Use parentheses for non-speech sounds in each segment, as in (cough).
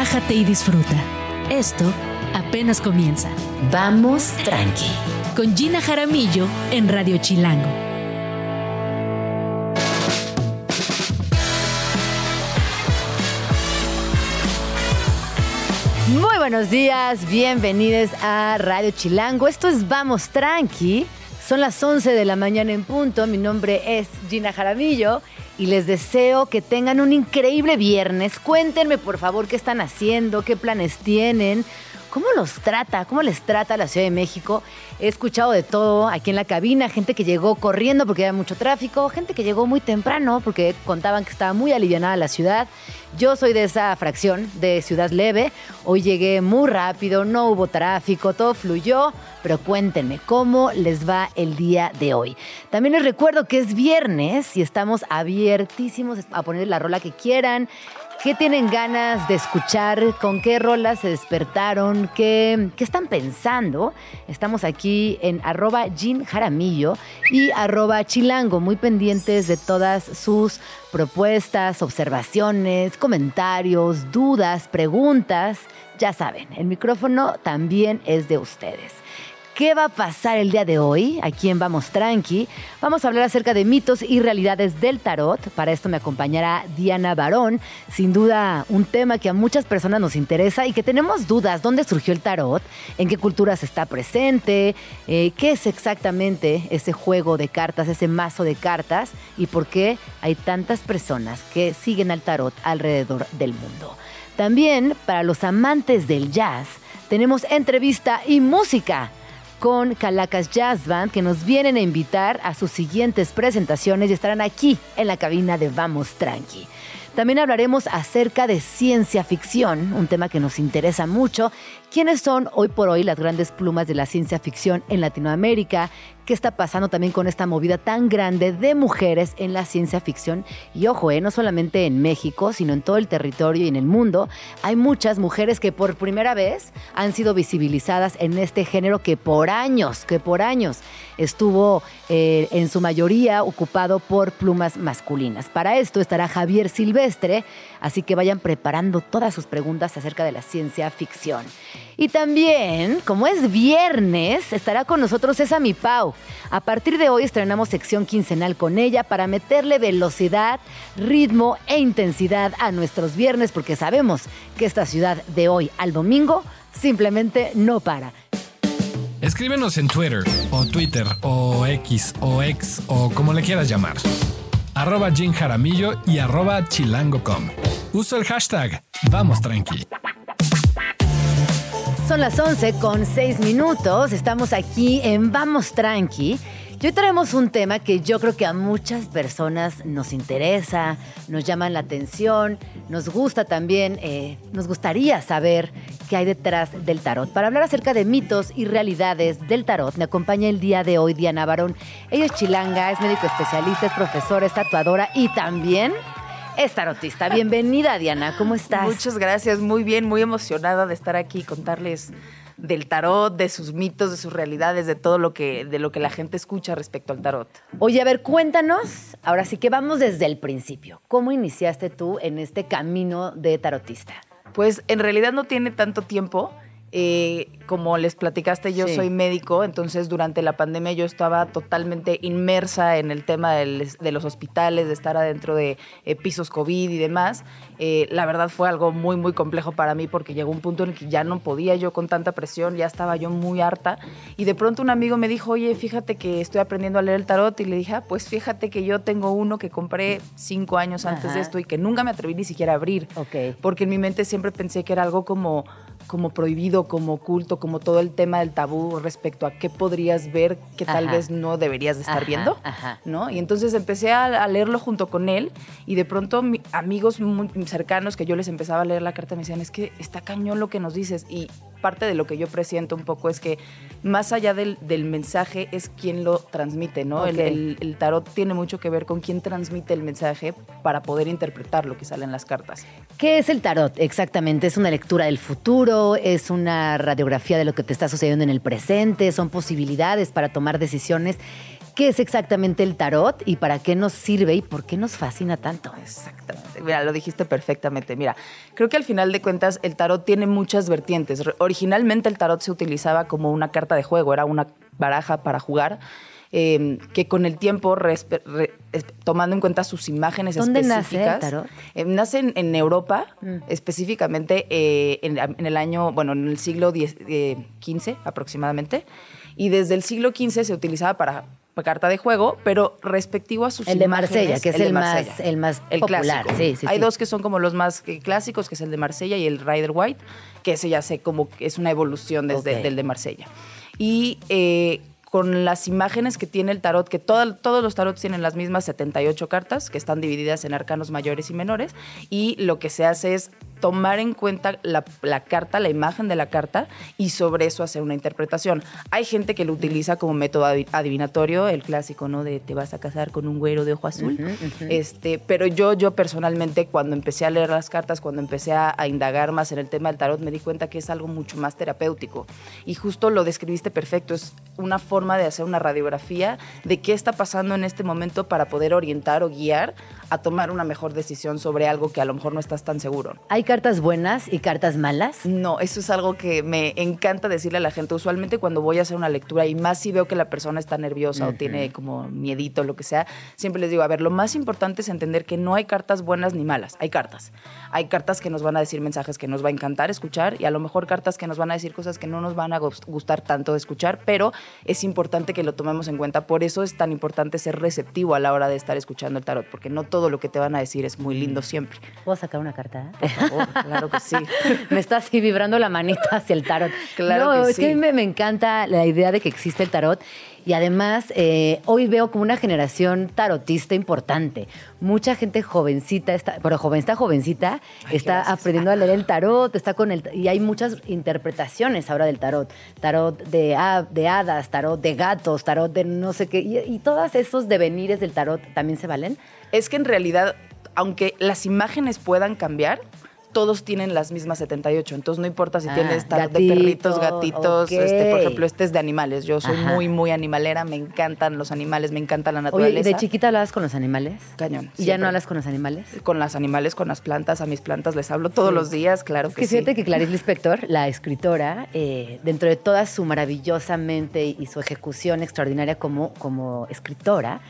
relájate y disfruta. Esto apenas comienza. Vamos tranqui. Con Gina Jaramillo en Radio Chilango. Muy buenos días, bienvenidos a Radio Chilango. Esto es Vamos Tranqui. Son las 11 de la mañana en punto. Mi nombre es Gina Jaramillo y les deseo que tengan un increíble viernes. Cuéntenme por favor qué están haciendo, qué planes tienen. ¿Cómo los trata? ¿Cómo les trata la Ciudad de México? He escuchado de todo aquí en la cabina, gente que llegó corriendo porque había mucho tráfico, gente que llegó muy temprano porque contaban que estaba muy alivianada la ciudad. Yo soy de esa fracción de ciudad leve. Hoy llegué muy rápido, no hubo tráfico, todo fluyó, pero cuéntenme cómo les va el día de hoy. También les recuerdo que es viernes y estamos abiertísimos a poner la rola que quieran. ¿Qué tienen ganas de escuchar? ¿Con qué rolas se despertaron? ¿Qué, qué están pensando? Estamos aquí en arroba Jean Jaramillo y arroba Chilango, muy pendientes de todas sus propuestas, observaciones, comentarios, dudas, preguntas. Ya saben, el micrófono también es de ustedes. ¿Qué va a pasar el día de hoy? Aquí en Vamos Tranqui. Vamos a hablar acerca de mitos y realidades del tarot. Para esto me acompañará Diana Barón. Sin duda, un tema que a muchas personas nos interesa y que tenemos dudas. ¿Dónde surgió el tarot? ¿En qué culturas está presente? Eh, ¿Qué es exactamente ese juego de cartas, ese mazo de cartas? ¿Y por qué hay tantas personas que siguen al tarot alrededor del mundo? También, para los amantes del jazz, tenemos entrevista y música con Calacas Jazz Band que nos vienen a invitar a sus siguientes presentaciones y estarán aquí en la cabina de Vamos Tranqui. También hablaremos acerca de ciencia ficción, un tema que nos interesa mucho. ¿Quiénes son hoy por hoy las grandes plumas de la ciencia ficción en Latinoamérica? qué está pasando también con esta movida tan grande de mujeres en la ciencia ficción. Y ojo, eh, no solamente en México, sino en todo el territorio y en el mundo, hay muchas mujeres que por primera vez han sido visibilizadas en este género que por años, que por años estuvo eh, en su mayoría ocupado por plumas masculinas. Para esto estará Javier Silvestre, así que vayan preparando todas sus preguntas acerca de la ciencia ficción. Y también, como es viernes, estará con nosotros Mi Pau. A partir de hoy estrenamos sección quincenal con ella para meterle velocidad, ritmo e intensidad a nuestros viernes porque sabemos que esta ciudad de hoy al domingo simplemente no para. Escríbenos en Twitter o Twitter o X o X o como le quieras llamar. Arroba Jim Jaramillo y arroba chilango.com. Uso el hashtag Vamos Tranqui. Son las 11 con 6 minutos. Estamos aquí en Vamos Tranqui. Hoy traemos un tema que yo creo que a muchas personas nos interesa, nos llama la atención, nos gusta también, eh, nos gustaría saber qué hay detrás del tarot. Para hablar acerca de mitos y realidades del tarot, me acompaña el día de hoy Diana Barón. Ella es chilanga, es médico especialista, es profesora, es tatuadora y también es tarotista. Bienvenida, Diana. ¿Cómo estás? Muchas gracias. Muy bien, muy emocionada de estar aquí y contarles del tarot, de sus mitos, de sus realidades, de todo lo que, de lo que la gente escucha respecto al tarot. Oye, a ver, cuéntanos, ahora sí que vamos desde el principio. ¿Cómo iniciaste tú en este camino de tarotista? Pues en realidad no tiene tanto tiempo. Eh, como les platicaste, yo soy médico, entonces durante la pandemia yo estaba totalmente inmersa en el tema de los hospitales, de estar adentro de eh, pisos COVID y demás. Eh, la verdad fue algo muy, muy complejo para mí porque llegó un punto en el que ya no podía yo con tanta presión, ya estaba yo muy harta. Y de pronto un amigo me dijo, oye, fíjate que estoy aprendiendo a leer el tarot. Y le dije, ah, pues fíjate que yo tengo uno que compré cinco años antes de esto y que nunca me atreví ni siquiera a abrir. Porque en mi mente siempre pensé que era algo como como prohibido, como oculto, como todo el tema del tabú respecto a qué podrías ver que tal vez no deberías de estar viendo, ¿no? Y entonces empecé a, leerlo junto con él y de pronto amigos muy cercanos que yo les empezaba a leer la carta me decían, es que está cañón lo que nos dices y parte de lo que yo presiento un poco es que más allá del, mensaje es quien lo transmite, ¿no? El, tarot tiene mucho que ver con quién transmite el mensaje para poder interpretar lo que sale en las cartas. ¿Qué es el tarot exactamente? ¿Es una lectura del futuro? ¿Es una radiografía de lo que te está sucediendo en el presente? ¿Son posibilidades para tomar decisiones? Qué es exactamente el tarot y para qué nos sirve y por qué nos fascina tanto. Exactamente. Mira, lo dijiste perfectamente. Mira, creo que al final de cuentas el tarot tiene muchas vertientes. Originalmente el tarot se utilizaba como una carta de juego, era una baraja para jugar. Em, que con el tiempo, tomando en cuenta sus imágenes ¿Dónde específicas. nace el tarot? Em, nace en, Europa, Mm. específicamente eh, en, en el año, bueno, en el siglo XV aproximadamente. Y desde el siglo XV se utilizaba para carta de juego, pero respectivo a sus El de imágenes, Marsella, que es el, más, Marsella. el más El popular. clásico. Sí, sí, Hay sí. dos que son como los más eh, clásicos, que es el de Marsella y el Rider White, que ese ya sé como que es una evolución desde Ok. del de Marsella. Y eh, con las imágenes que tiene el tarot, que todo- todos los tarots tienen las mismas 78 cartas, que están divididas en arcanos mayores y menores, y lo que se hace es tomar en cuenta la, la carta, la imagen de la carta, y sobre eso hacer una interpretación. Hay gente que lo utiliza como método adi- adivinatorio, el clásico, ¿no? De te vas a casar con un güero de ojo azul. este, pero yo, yo personalmente, cuando empecé a leer las cartas, cuando empecé a, a indagar más en el tema del tarot, me di cuenta que es algo mucho más terapéutico. Y justo lo describiste perfecto, es una forma de hacer una radiografía de qué está pasando en este momento para poder orientar o guiar a tomar una mejor decisión sobre algo que a lo mejor no estás tan seguro. ¿Hay cartas buenas y cartas malas? No, eso es algo que me encanta decirle a la gente. Usualmente cuando voy a hacer una lectura y más si veo que la persona está nerviosa o tiene como miedito o lo que sea, siempre les digo, a ver, lo más importante es entender que no hay cartas buenas ni malas, hay cartas. Hay cartas que nos van a decir mensajes que nos va a encantar escuchar y a lo mejor cartas que nos van a decir cosas que no nos van a gust- gustar tanto de escuchar, pero es importante que lo tomemos en cuenta. Por eso es tan importante ser receptivo a la hora de estar escuchando el tarot, porque no todo lo que te van a decir es muy lindo siempre. ¿Puedo sacar una carta? Por favor, claro que sí. (laughs) me está así vibrando la manita hacia el tarot. Claro no, que es que a mí sí. me, me encanta la idea de que existe el tarot. Y además, eh, hoy veo como una generación tarotista importante. Mucha gente jovencita, está, pero joven, está jovencita, está aprendiendo a leer el tarot, está con el y hay muchas interpretaciones ahora del tarot. Tarot de hadas, tarot de gatos, tarot de no sé qué. Y, y todos esos devenires del tarot también se valen. Es que en realidad, aunque las imágenes puedan cambiar, todos tienen las mismas 78. Entonces no importa si Ah, tienes tarot de gatito, perritos, gatitos. Este, por ejemplo, este es de animales. Yo soy Ajá. muy, muy animalera. Me encantan los animales, me encanta la Oye, naturaleza. ¿y de chiquita hablabas con los animales? Cañón. ¿Y ya no hablas con los animales? Con las animales, con las plantas. A mis plantas les hablo todos Sí. los días, claro Es que, que sí. fíjate que Clarice (laughs) Lispector, la escritora, eh, dentro de toda su maravillosa mente y su ejecución extraordinaria como, como escritora,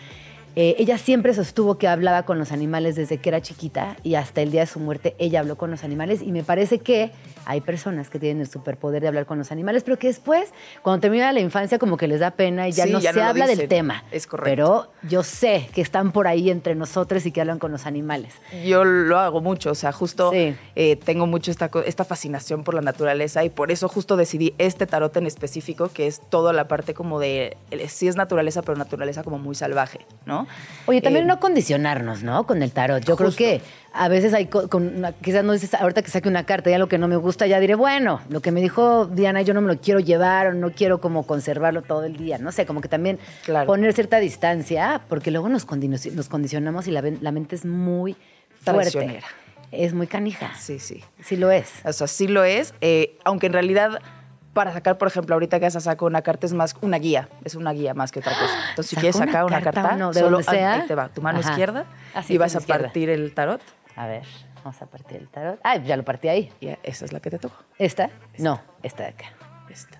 eh, ella siempre sostuvo que hablaba con los animales desde que era chiquita y hasta el día de su muerte ella habló con los animales y me parece que hay personas que tienen el superpoder de hablar con los animales, pero que después, cuando termina la infancia, como que les da pena y ya Sí, no ya se no habla del tema. Es correcto. Pero yo sé que están por ahí entre nosotros y que hablan con los animales. Yo lo hago mucho, o sea, justo Sí. eh, tengo mucho esta, esta fascinación por la naturaleza y por eso justo decidí este tarot en específico, que es toda la parte como de, eh, sí es naturaleza, pero naturaleza como muy salvaje, ¿no? Oye, también Eh, no condicionarnos, ¿no? Con el tarot. Yo creo que a veces hay, co- con quizás no dices, ahorita que saque una carta, ya lo que no me gusta, ya diré, bueno, lo que me dijo Diana, yo no me lo quiero llevar o no quiero como conservarlo todo el día. No sé, como que también Claro. poner cierta distancia, porque luego nos, condi- nos condicionamos y la, mente es muy fuerte. Es muy canija. Sí, sí. Sí lo es. O sea, sí lo es, eh, aunque en realidad para sacar, por ejemplo, ahorita que vas a sacar una carta es más una guía, es una guía más que otra cosa. Entonces, si ¿Saco quieres sacar una carta carta, o no? ¿De solo sea? ahí te va, tu mano Ajá. izquierda Ah, y vas a izquierda. partir el tarot A ver, vamos a partir el tarot. Ah, ya lo partí ahí. y esa es la que te tocó. ¿Esta? No, esta de acá. Esta.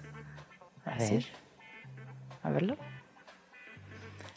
A Así. ver. A verlo.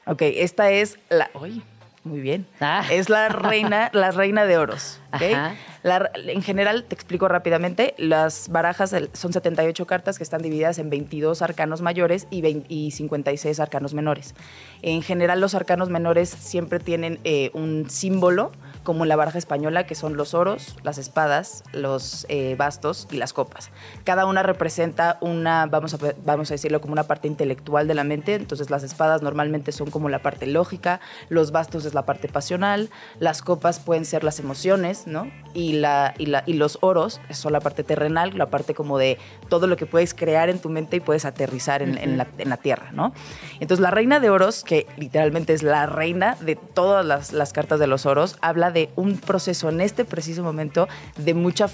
Ok, esta es la. Uy, muy bien. Ah. Es la reina, (laughs) la reina de oros. en general, te explico rápidamente, las barajas son 78 cartas que están divididas en 22 arcanos mayores y, 20 y 56 arcanos menores. En general, los arcanos menores siempre tienen eh, un símbolo, como en la baraja española, que son los oros, las espadas, los eh, bastos y las copas. Cada una representa una, vamos a, vamos a decirlo, como una parte intelectual de la mente. Entonces, las espadas normalmente son como la parte lógica, los bastos es la parte pasional, las copas pueden ser las emociones, ¿no? y, la, y, la, y los oros son la parte terrenal, la parte como de todo lo que puedes crear en tu mente y puedes aterrizar en, la, en la, tierra, ¿no? Entonces la reina de oros, que literalmente es la reina de todas las, las cartas de los oros, habla de un proceso en este preciso momento de, mucha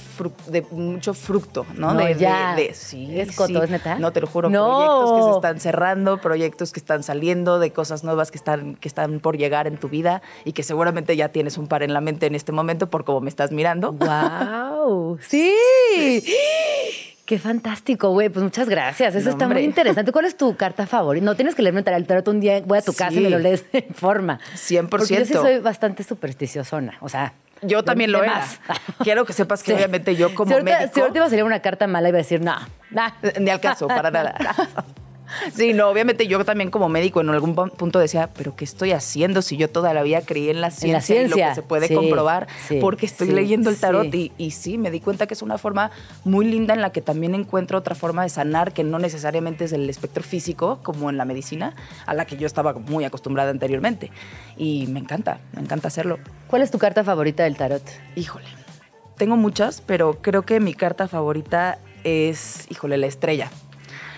de mucho fruto, ¿no? no de, ya. De, sí, ¿Es coto, es neta? No, te lo juro, no. proyectos que se están cerrando, proyectos que están saliendo, de cosas nuevas que están, que están por llegar en tu vida y que seguramente ya tienes un par en la mente en este momento por cómo me estás mirando. ¡Wow! (laughs) ¡Sí! Qué fantástico, güey. Pues muchas gracias. Eso No, está hombre. muy interesante. ¿Cuál es tu carta favorita? No tienes que leerme el tarot un día. Voy a tu casa y me lo lees en (laughs) forma. 100%. Porque yo sí soy bastante supersticiosona. O sea. Yo también lo era. (laughs) Quiero que sepas que Sí. obviamente yo como si ahorita, médico... Si ahorita iba a salir una carta mala, iba a decir, no, nah. Ni al caso, para (laughs) nada. Sí, no, obviamente yo también como médico en algún pu- punto decía, pero ¿qué estoy haciendo si yo toda la vida creí en la ciencia, En la y lo que se puede sí, comprobar? sí, porque estoy sí, leyendo el tarot y, y sí, me di cuenta que es una forma muy linda en la que también encuentro otra forma de sanar que no necesariamente es el espectro físico, como en la medicina, a la que yo estaba muy acostumbrada anteriormente. Y me encanta, me encanta hacerlo. ¿Cuál es tu carta favorita del tarot? Híjole, tengo muchas, pero creo que mi carta favorita es, híjole, la estrella.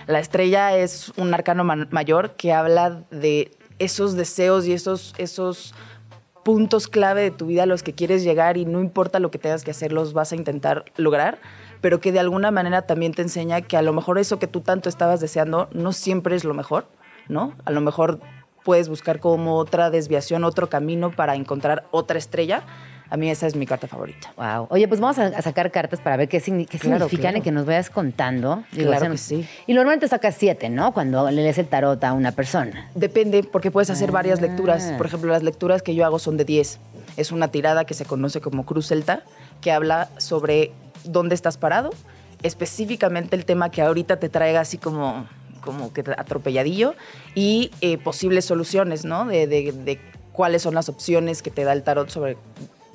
La estrella es un arcano ma- mayor que habla de esos deseos y esos, esos puntos clave de tu vida a los que quieres llegar y no importa lo que tengas que hacer, los vas a intentar lograr, pero que de alguna manera también te enseña que a lo mejor eso que tú tanto estabas deseando no siempre es lo mejor, ¿no? A lo mejor puedes buscar como otra desviación, otro camino para encontrar otra estrella. A mí esa es mi carta favorita. Wow. Oye, pues vamos a, sacar cartas para ver qué, signi- qué Claro, significan claro. y que nos vayas contando. Claro que sí. Y normalmente sacas siete, ¿no? Cuando le lees el tarot a una persona. Depende, porque puedes hacer varias Ah. lecturas. Por ejemplo, las lecturas que yo hago son de 10. Es una tirada que se conoce como Cruz Celta, que habla sobre dónde estás parado, específicamente el tema que ahorita te traiga así como, como que atropelladillo, y eh, posibles soluciones, ¿no? De, de- de cuáles son las opciones que te da el tarot sobre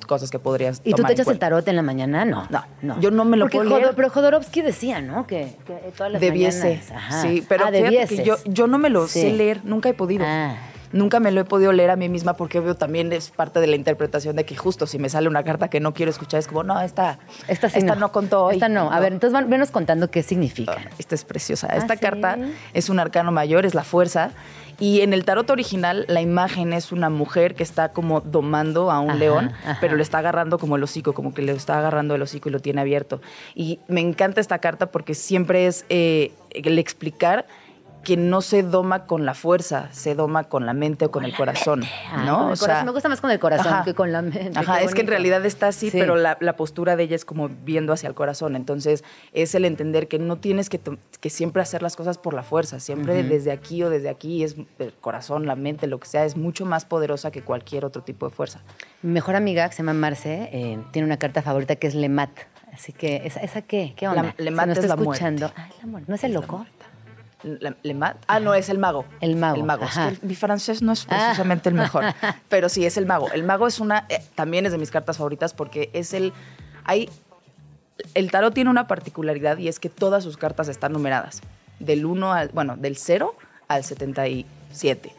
cosas que podrías ¿Y tú tomar te echas el tarot en la mañana? No. No, yo no me lo Porque puedo leer. Jodor- Pero Jodorowsky decía, ¿no? Que, que todas las Debiese. mañanas. Ajá. Sí, pero ah, fíjate que yo, yo no me lo Sí. sé leer, nunca he podido. Ah. Nunca me lo he podido leer a mí misma porque veo también es parte de la interpretación de que justo si me sale una carta que no quiero escuchar es como, no, esta, Esta, sí no. contó hoy. Esta no. A ver, entonces van- venos contando qué significan. Ah, Esta es preciosa. Ah, Esta ¿sí? carta es un arcano mayor, es la fuerza. Y en el tarot original, la imagen es una mujer que está como domando a un Ajá, león, ajá. pero le está agarrando como el hocico, como que le está agarrando el hocico y lo tiene abierto. Y me encanta esta carta porque siempre es eh, el explicar que no se doma con la fuerza, se doma con la mente o con, el corazón. Ah, ¿no? con el O sea, corazón. Me gusta más con el corazón ajá. que con la mente. Ajá, es que en realidad está así, Sí. pero la, la postura de ella es como viendo hacia el corazón. Entonces, es el entender que no tienes que, que siempre hacer las cosas por la fuerza. Siempre desde aquí o desde aquí es el corazón, la mente, lo que sea, es mucho más poderosa que cualquier otro tipo de fuerza. Mi mejor amiga, que se llama Marce, eh, tiene una carta favorita que es Lemat. Así que, ¿esa, esa qué? ¿Qué onda? La- Lemat Si nos es está la muerte. escuchando. Ah, es la muerte. ¿No es el loco? Le- le ah, no, es el mago. El mago, El mago. Es ajá. que el- mi francés no es Ah. precisamente el mejor. (laughs) Pero sí, es el mago. El mago es una. eh, también es de mis cartas favoritas porque es el. Hay. El tarot tiene una particularidad y es que todas sus cartas están numeradas. Del 1 al. Bueno, del 0 al 77.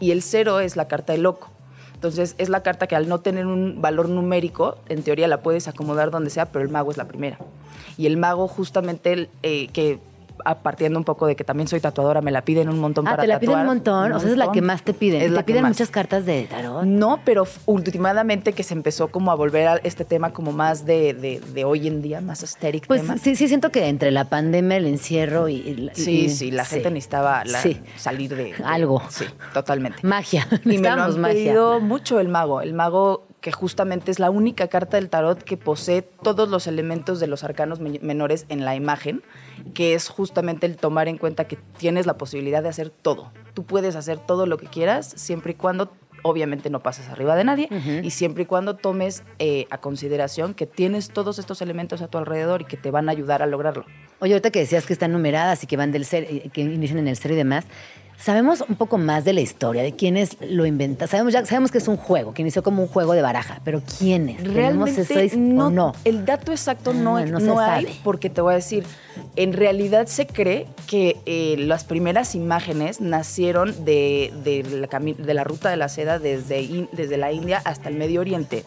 Y el 0 es la carta del loco. Entonces, es la carta que al no tener un valor numérico, en teoría la puedes acomodar donde sea, pero el mago es la primera. Y el mago, justamente, el, eh, que partiendo un poco de que también soy tatuadora, me la piden un montón Ah, para te la piden tatuar. un montón. O sea, es la que más te piden. Es te la que piden más. muchas cartas de tarot. No, pero últimamente que se empezó como a volver a este tema como más de, de- de hoy en día, más aesthetic Pues tema. sí, sí, siento que entre la pandemia, el encierro y. y- Sí, y- sí, la gente necesitaba la- Sí. salir de, de- Algo. Sí, totalmente. Magia. Y me lo han magia. pedido mucho el mago. El mago que justamente es la única carta del tarot que posee todos los elementos de los arcanos me- menores en la imagen, que es justamente el tomar en cuenta que tienes la posibilidad de hacer todo. Tú puedes hacer todo lo que quieras, siempre y cuando obviamente no pases arriba de nadie y siempre y cuando tomes eh, a consideración que tienes todos estos elementos a tu alrededor y que te van a ayudar a lograrlo. Oye, ahorita que decías que están numeradas y que van del ser, eh, que inician en el cero y demás, sabemos un poco más de la historia, de quiénes lo inventan. Sabemos ya sabemos que es un juego, que inició como un juego de baraja, pero quiénes. ¿Tenemos Realmente no, o no? El dato exacto Ah, no, no no, se hay, sabe. porque te voy a decir, en realidad se cree que eh, las primeras imágenes nacieron de, de la, cami- de la ruta de la seda desde, in- desde la India hasta el Medio Oriente.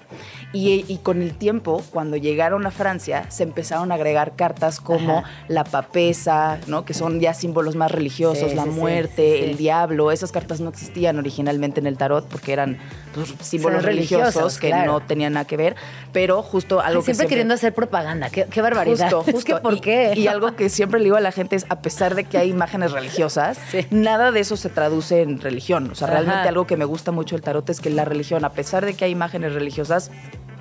Y, con el tiempo, cuando llegaron a Francia, se empezaron a agregar cartas como la papesa, ¿no? que son ya símbolos más religiosos, la muerte, el diablo. Esas cartas no existían originalmente en el tarot porque eran pues, símbolos religiosos, que no tenían nada que ver, pero justo algo que siempre queriendo hacer propaganda, qué, barbaridad. Justo, (laughs) justo. ¿por y, qué? Y algo que siempre le digo a la gente es, a pesar de que hay imágenes religiosas, nada de eso se traduce en religión. O sea, realmente algo que me gusta mucho el tarot es que la religión, a pesar de que hay imágenes religiosas,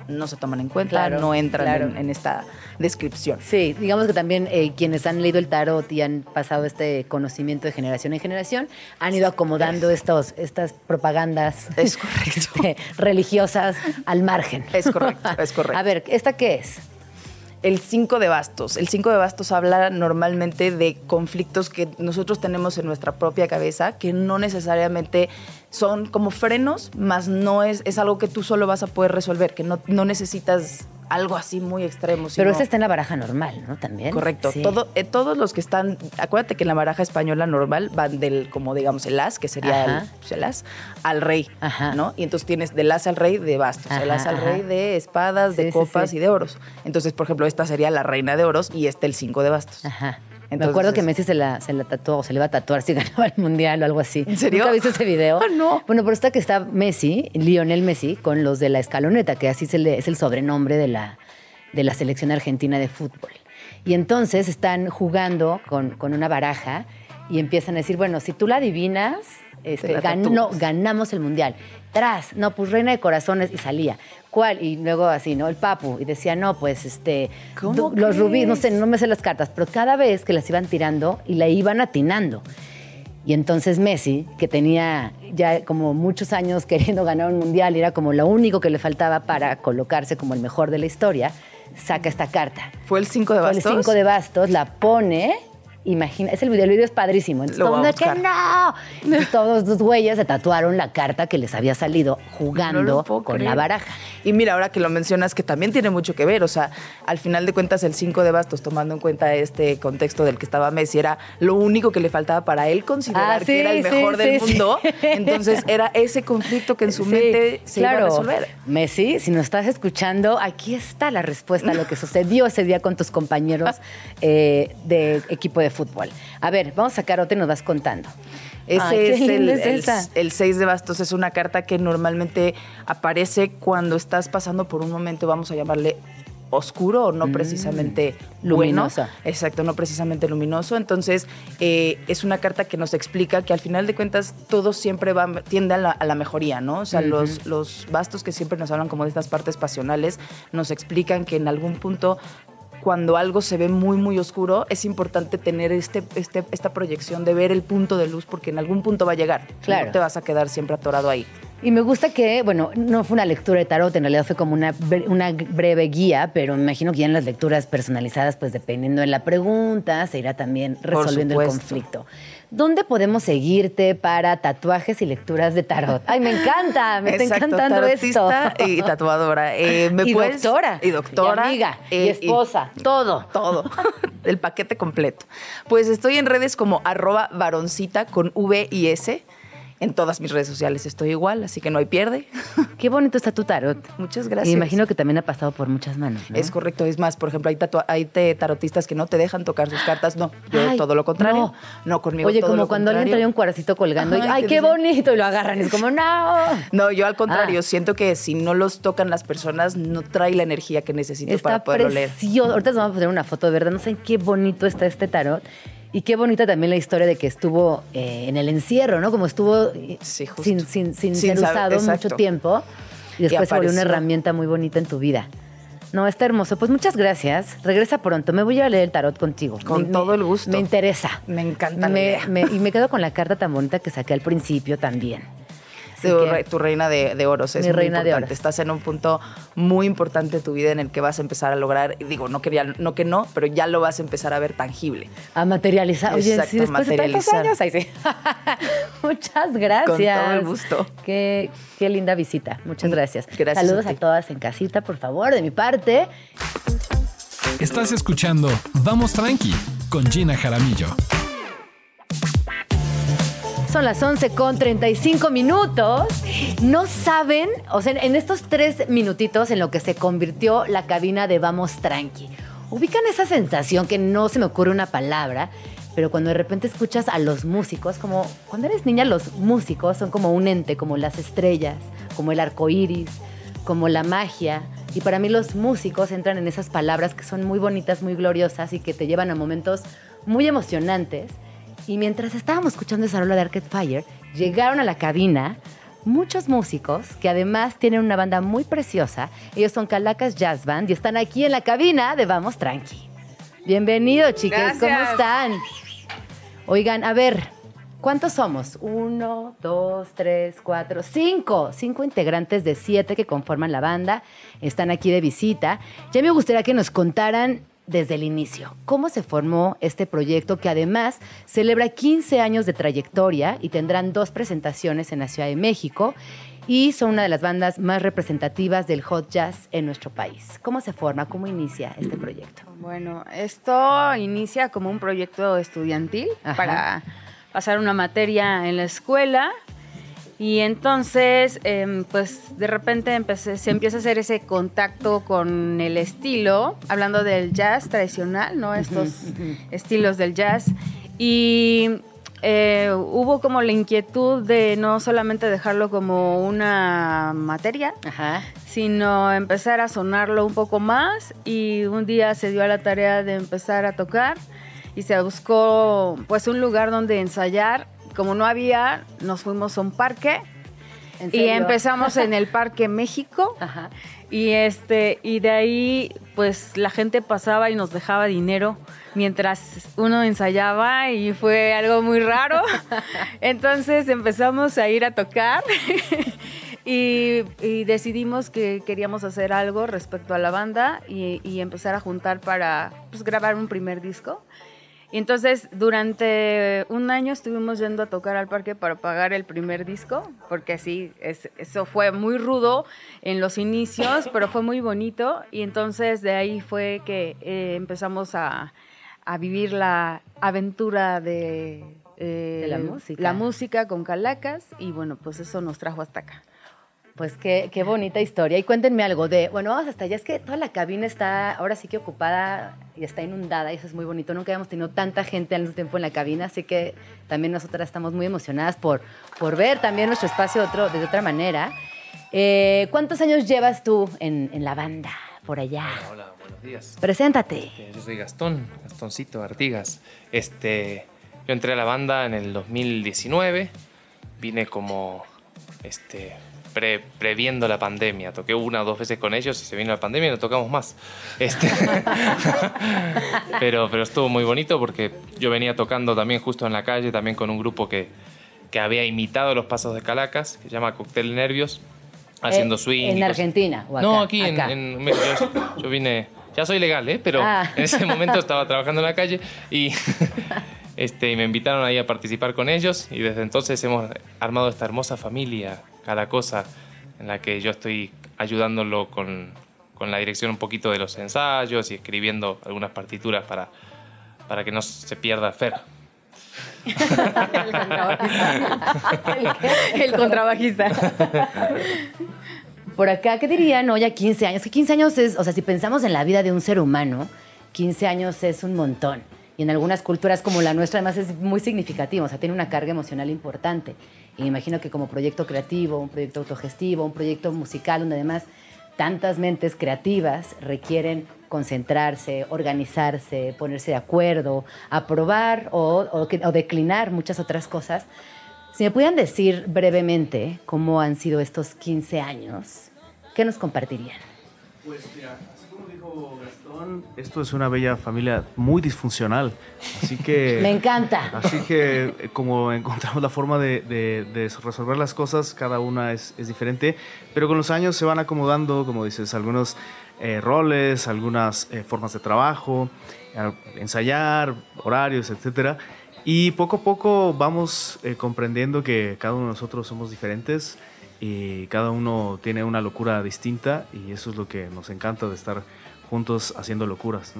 no se toman en cuenta, no entran en, esta descripción. Sí, digamos que también eh, quienes han leído el tarot y han pasado este conocimiento de generación en generación han ido acomodando estos, estas propagandas es correcto. Este, religiosas al margen. Es correcto, es (laughs) correcto. A ver, ¿esta qué es? El 5 de bastos. El 5 de bastos habla normalmente de conflictos que nosotros tenemos en nuestra propia cabeza, que no necesariamente son como frenos, más no es, es algo que tú solo vas a poder resolver, que no, no necesitas algo así muy extremo. Pero ese está en la baraja normal, ¿no? También. Correcto. Todo, eh, todos los que están, acuérdate que en la baraja española normal van del, como digamos, el as, que sería pues, el, as, al rey, ¿no? Y entonces tienes del as al rey de bastos, el as al rey de espadas, de copas y de oros. Entonces, por ejemplo, esta sería la reina de oros y este el cinco de bastos. Ajá. Me acuerdo que Messi se la, se la tatuó o se le iba a tatuar si (laughs) ganaba el mundial o algo así. ¿En serio? ¿Nunca viste ese video? Ah, no. Bueno, pero está que está Messi, Lionel Messi, con los de la escaloneta, que así es el sobrenombre de la, de la selección argentina de fútbol. Y entonces están jugando con, una baraja y empiezan a decir, bueno, si tú la adivinas, este, ganamos el mundial. Tras, no, pues reina de corazones y salía. ¿Cuál? Y luego así, ¿no? El papu. Y decía, no, pues este. los rubíes, no sé, no me sé las cartas, pero cada vez que las iban tirando y la iban atinando. Y entonces Messi, que tenía ya como muchos años (laughs) queriendo ganar un mundial y era como lo único que le faltaba para colocarse como el mejor de la historia, saca esta carta. ¿Fue el 5 de bastos? Fue el 5 de bastos, la pone imagina, es el video, el video es padrísimo. Entonces, todo mundo que no. todos los güeyes se tatuaron la carta que les había salido jugando con la baraja. Y mira, ahora que lo mencionas, que también tiene mucho que ver. O sea, al final de cuentas, el 5 de bastos, tomando en cuenta este contexto del que estaba Messi, era lo único que le faltaba para él considerar ah, que era el mejor del mundo. (laughs) Entonces, era ese conflicto que en su mente se iba a resolver. Messi, si nos estás escuchando, aquí está la respuesta a lo que (laughs) sucedió ese día con tus compañeros eh, de equipo de fútbol. A ver, vamos a sacar otra y nos vas contando. Ese es, el, el, 6 de bastos. Es una carta que normalmente aparece cuando estás pasando por un momento, vamos a llamarle oscuro o no mm, precisamente luminosa. Exacto, no precisamente luminoso. Entonces, eh, es una carta que nos explica que al final de cuentas todo siempre va, tiende a la, mejoría, ¿no? O sea, los, los bastos que siempre nos hablan como de estas partes pasionales nos explican que en algún punto cuando algo se ve muy, muy oscuro, es importante tener este, este, esta proyección de ver el punto de luz porque en algún punto va a llegar. Claro. No te vas a quedar siempre atorado ahí. Y me gusta que, bueno, no fue una lectura de tarot, en realidad fue como una, una breve guía, pero me imagino que ya en las lecturas personalizadas, pues dependiendo de la pregunta, se irá también resolviendo el conflicto. ¿Dónde podemos seguirte para tatuajes y lecturas de tarot? Ay, me encanta, me está encantando esto. y tatuadora. Eh, y doctora. Y doctora. Y amiga, y eh, esposa, todo. Todo. (laughs) El paquete completo. Pues estoy en redes como arroba varoncita con V y S. En todas mis redes sociales estoy igual, así que no hay pierde. (laughs) Qué bonito está tu tarot. Muchas gracias. Y imagino que también ha pasado por muchas manos. Es correcto. Es más, por ejemplo, hay, hay tarotistas que no te dejan tocar sus cartas. No, yo todo lo contrario. No, conmigo Oye, como cuando alguien trae un cuaracito colgando. Ay, qué bonito. Y lo agarran. Es como, no. (laughs) No, yo al contrario. Ah. Siento que si no los tocan las personas, no trae la energía que necesito para poderlo leer. Ahorita vamos a poner una foto de verdad. No sé qué bonito está este tarot. Y qué bonita también la historia de que estuvo eh, en el encierro, ¿no? Como estuvo eh, sin, sin, sin, ser usado mucho tiempo. Y después se volvió una herramienta muy bonita en tu vida. No, está hermoso. Pues muchas gracias. Regresa pronto. Me voy a leer el tarot contigo. Con todo el gusto. Me interesa. Me encanta. y me quedo con la carta tan bonita que saqué al principio también tu, reina de, oros es muy reina importante. Estás en un punto muy importante de tu vida en el que vas a empezar a lograr, digo, no quería, no que no, pero ya lo vas a empezar a ver tangible. A materializar. Oye, después de tantos años, ahí sí. (laughs) Muchas gracias. Con todo el gusto. Qué, qué linda visita. Muchas gracias. Gracias. Saludos a, a todas en casita, por favor, de mi parte. Estás escuchando Vamos Tranqui con Gina Jaramillo. Son las 11 con 35 minutos No saben, o sea, en estos tres minutitos en lo que se convirtió la cabina de Vamos Tranqui, ubican esa sensación que no se me ocurre una palabra, pero cuando de repente escuchas a los músicos, como cuando eres niña, los músicos son como un ente, como las estrellas, como el arco iris, como la magia. Y para mí los músicos entran en esas palabras que son muy bonitas, muy gloriosas y que te llevan a momentos muy emocionantes. Y mientras estábamos escuchando esa rola de Arcade Fire, llegaron a la cabina muchos músicos que además tienen una banda muy preciosa. Ellos son Calacas Jazz Band y están aquí en la cabina de Vamos Tranqui. Bienvenidos, chicas. ¿Cómo están? Oigan, a ver, ¿cuántos somos? Uno, dos, tres, cuatro, cinco. Cinco integrantes de siete que conforman la banda. Están aquí de visita. Ya me gustaría que nos contaran desde el inicio. ¿Cómo se formó este proyecto que además celebra 15 años de trayectoria y tendrán dos presentaciones en la Ciudad de México? Y son una de las bandas más representativas del hot jazz en nuestro país. ¿Cómo se forma? ¿Cómo inicia este proyecto? Bueno, esto inicia como un proyecto estudiantil para pasar una materia en la escuela y entonces, em, pues de repente se empieza a hacer ese contacto con el estilo, hablando del jazz tradicional, ¿no? Estos estilos del jazz. Y eh, hubo como la inquietud de no solamente dejarlo como una materia, sino empezar a sonarlo un poco más. Y un día se dio a la tarea de empezar a tocar y se buscó pues un lugar donde ensayar como no había, nos fuimos a un parque y empezamos en el Parque (laughs) México. Y este y de ahí pues la gente pasaba y nos dejaba dinero mientras uno ensayaba y fue algo muy raro. (laughs) Entonces empezamos a ir a tocar (laughs) y, decidimos que queríamos hacer algo respecto a la banda y, y empezar a juntar para pues, grabar un primer disco. Y entonces durante un año estuvimos yendo a tocar al parque para pagar el primer disco, porque así, eso fue muy rudo en los inicios, pero fue muy bonito. Y entonces de ahí fue que eh, empezamos a, vivir la aventura de, de la música. La música con Calacas y bueno, pues eso nos trajo hasta acá. Pues qué, qué bonita historia. Y cuéntenme algo de, bueno, vamos hasta allá. Es que toda la cabina está ahora sí que ocupada y está inundada y eso es muy bonito. Nunca habíamos tenido tanta gente al mismo tiempo en la cabina, así que también nosotras estamos muy emocionadas por, por ver también nuestro espacio otro, de otra manera. Eh, ¿Cuántos años llevas tú en, en, la banda por allá? Hola, buenos días. Preséntate. Este, yo soy Gastón, Gastoncito Artigas. Este, yo entré a la banda en el 2019. Vine como este, previendo la pandemia. Toqué una o dos veces con ellos y se vino la pandemia y no tocamos más. Este, (laughs) pero, pero estuvo muy bonito porque yo venía tocando también justo en la calle, también con un grupo que, que había imitado los pasos de Calacas, que se llama Cóctel Nervios, haciendo eh, swing. ¿En Argentina? O acá? No, aquí En, México. Yo, vine, ya soy legal, ¿eh? pero ah. en ese momento estaba trabajando en la calle y... (laughs) Este, me invitaron ahí a participar con ellos y desde entonces hemos armado esta hermosa familia cada cosa en la que yo estoy ayudándolo con, con la dirección un poquito de los ensayos y escribiendo algunas partituras para, para que no se pierda Fer. el contrabajista. Por acá, ¿qué dirían hoy a 15 años? Que 15 años es, o sea, si pensamos en la vida de un ser humano, 15 años es un montón. Y en algunas culturas como la nuestra, además, es muy significativo, o sea, tiene una carga emocional importante. Y me imagino que como proyecto creativo, un proyecto autogestivo, un proyecto musical, donde además tantas mentes creativas requieren concentrarse, organizarse, ponerse de acuerdo, aprobar o, o, declinar muchas otras cosas. Si me pudieran decir brevemente cómo han sido estos 15 años, ¿qué nos compartirían? Pues mira, esto es una bella familia muy disfuncional. Así que. (laughs) Me encanta. Así que, eh, como encontramos la forma de, resolver las cosas, cada una es, diferente. Pero con los años se van acomodando, como dices, algunos eh, roles, algunas eh, formas de trabajo, ensayar, horarios, etc. Y poco a poco vamos comprendiendo que cada uno de nosotros somos diferentes y cada uno tiene una locura distinta y eso es lo que nos encanta de estar juntos haciendo locuras.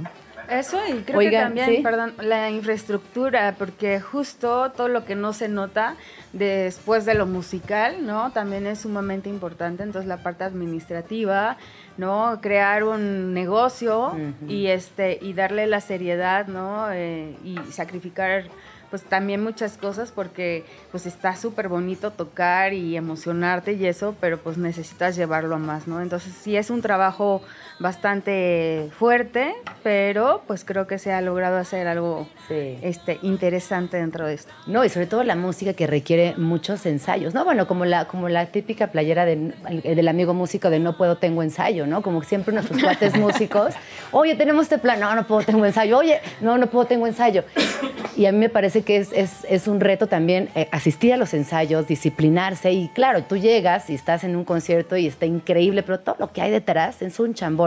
Eso y creo que también, perdón, la infraestructura, porque justo todo lo que no se nota después de lo musical, ¿no? También es sumamente importante, entonces la parte administrativa, ¿no? Crear un negocio y este y darle la seriedad, ¿no? Eh, y sacrificar pues también muchas cosas porque pues está súper bonito tocar y emocionarte y eso, pero pues necesitas llevarlo a más, ¿no? Entonces sí es un trabajo bastante fuerte, pero pues creo que se ha logrado hacer algo este, interesante dentro de esto. No, y sobre todo la música que requiere muchos ensayos, ¿no? Bueno, como la, como la típica playera del amigo músico de no puedo, tengo ensayo, ¿no? Como siempre nuestros cuates (laughs) músicos, oye, tenemos este plan, no, no puedo, tengo ensayo, oye, no, no puedo, tengo ensayo. Y a mí me parece que es, es, un reto también eh, asistir a los ensayos, disciplinarse y claro, tú llegas y estás en un concierto y está increíble, pero todo lo que hay detrás es un chambón.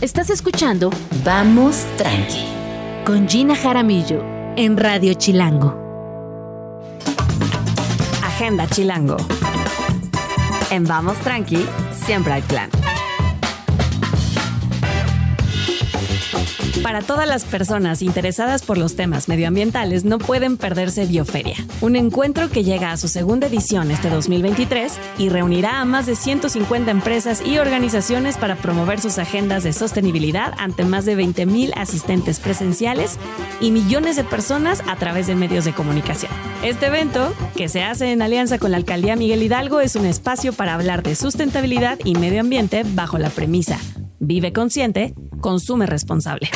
Estás escuchando Vamos Tranqui con Gina Jaramillo en Radio Chilango. Agenda Chilango. En Vamos Tranqui, siempre hay plan. Para todas las personas interesadas por los temas medioambientales no pueden perderse Bioferia, un encuentro que llega a su segunda edición este 2023 y reunirá a más de 150 empresas y organizaciones para promover sus agendas de sostenibilidad ante más de 20.000 asistentes presenciales y millones de personas a través de medios de comunicación. Este evento, que se hace en alianza con la Alcaldía Miguel Hidalgo, es un espacio para hablar de sustentabilidad y medio ambiente bajo la premisa Vive consciente, consume responsable.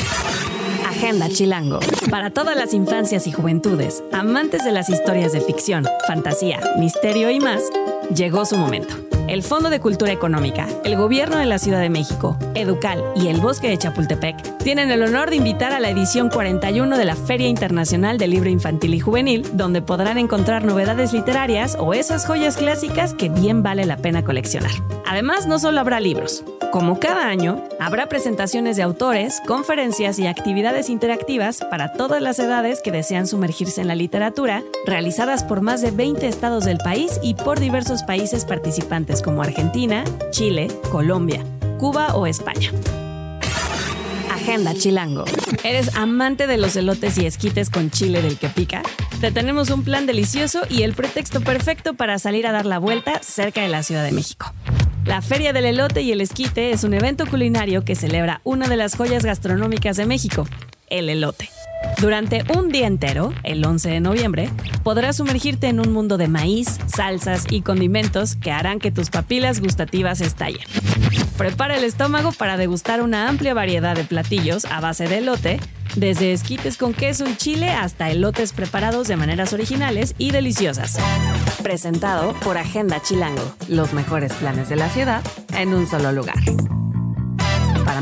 Agenda Chilango. Para todas las infancias y juventudes, amantes de las historias de ficción, fantasía, misterio y más, llegó su momento el Fondo de Cultura Económica, el Gobierno de la Ciudad de México, Educal y el Bosque de Chapultepec tienen el honor de invitar a la edición 41 de la Feria Internacional del Libro Infantil y Juvenil, donde podrán encontrar novedades literarias o esas joyas clásicas que bien vale la pena coleccionar. Además, no solo habrá libros. Como cada año, habrá presentaciones de autores, conferencias y actividades interactivas para todas las edades que desean sumergirse en la literatura, realizadas por más de 20 estados del país y por diversos países participantes como Argentina, Chile, Colombia, Cuba o España. Agenda Chilango. ¿Eres amante de los elotes y esquites con chile del que pica? Te tenemos un plan delicioso y el pretexto perfecto para salir a dar la vuelta cerca de la Ciudad de México. La Feria del Elote y el Esquite es un evento culinario que celebra una de las joyas gastronómicas de México, el elote. Durante un día entero, el 11 de noviembre, podrás sumergirte en un mundo de maíz, salsas y condimentos que harán que tus papilas gustativas estallen. Prepara el estómago para degustar una amplia variedad de platillos a base de elote, desde esquites con queso y chile hasta elotes preparados de maneras originales y deliciosas. Presentado por Agenda Chilango, los mejores planes de la ciudad en un solo lugar.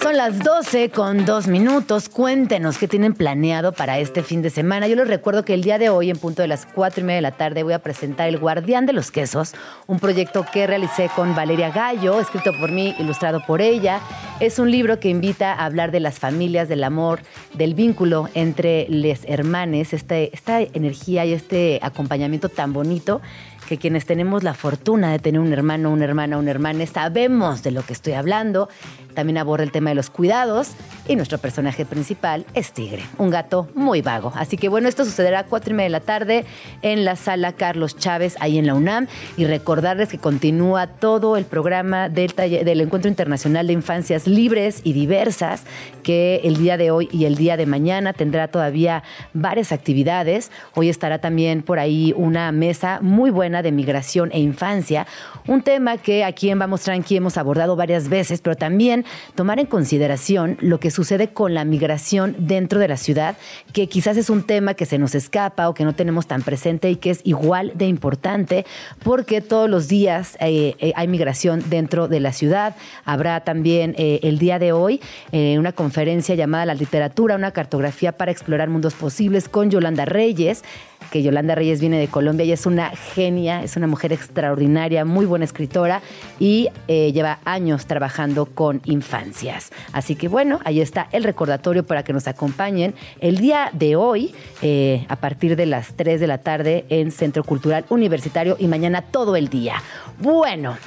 Son las 12 con dos minutos. Cuéntenos qué tienen planeado para este fin de semana. Yo les recuerdo que el día de hoy, en punto de las 4 y media de la tarde, voy a presentar El Guardián de los Quesos, un proyecto que realicé con Valeria Gallo, escrito por mí, ilustrado por ella. Es un libro que invita a hablar de las familias, del amor, del vínculo entre les hermanes, este, esta energía y este acompañamiento tan bonito que quienes tenemos la fortuna de tener un hermano, una hermana, un hermana, sabemos de lo que estoy hablando. También aborda el tema de los cuidados y nuestro personaje principal es Tigre, un gato muy vago. Así que bueno, esto sucederá a cuatro y media de la tarde en la sala Carlos Chávez, ahí en la UNAM. Y recordarles que continúa todo el programa del, del Encuentro Internacional de Infancias Libres y Diversas, que el día de hoy y el día de mañana tendrá todavía varias actividades. Hoy estará también por ahí una mesa muy buena de migración e infancia, un tema que aquí en Vamos Tranqui hemos abordado varias veces, pero también tomar en consideración lo que sucede con la migración dentro de la ciudad, que quizás es un tema que se nos escapa o que no tenemos tan presente y que es igual de importante porque todos los días eh, eh, hay migración dentro de la ciudad. Habrá también eh, el día de hoy una conferencia llamada La literatura, una cartografía para explorar mundos posibles con Yolanda Reyes que Yolanda Reyes viene de Colombia y es una genia, es una mujer extraordinaria, muy buena escritora y eh, lleva años trabajando con infancias. Así que bueno, ahí está el recordatorio para que nos acompañen el día de hoy eh, a partir de las 3 de la tarde en Centro Cultural Universitario y mañana todo el día. Bueno,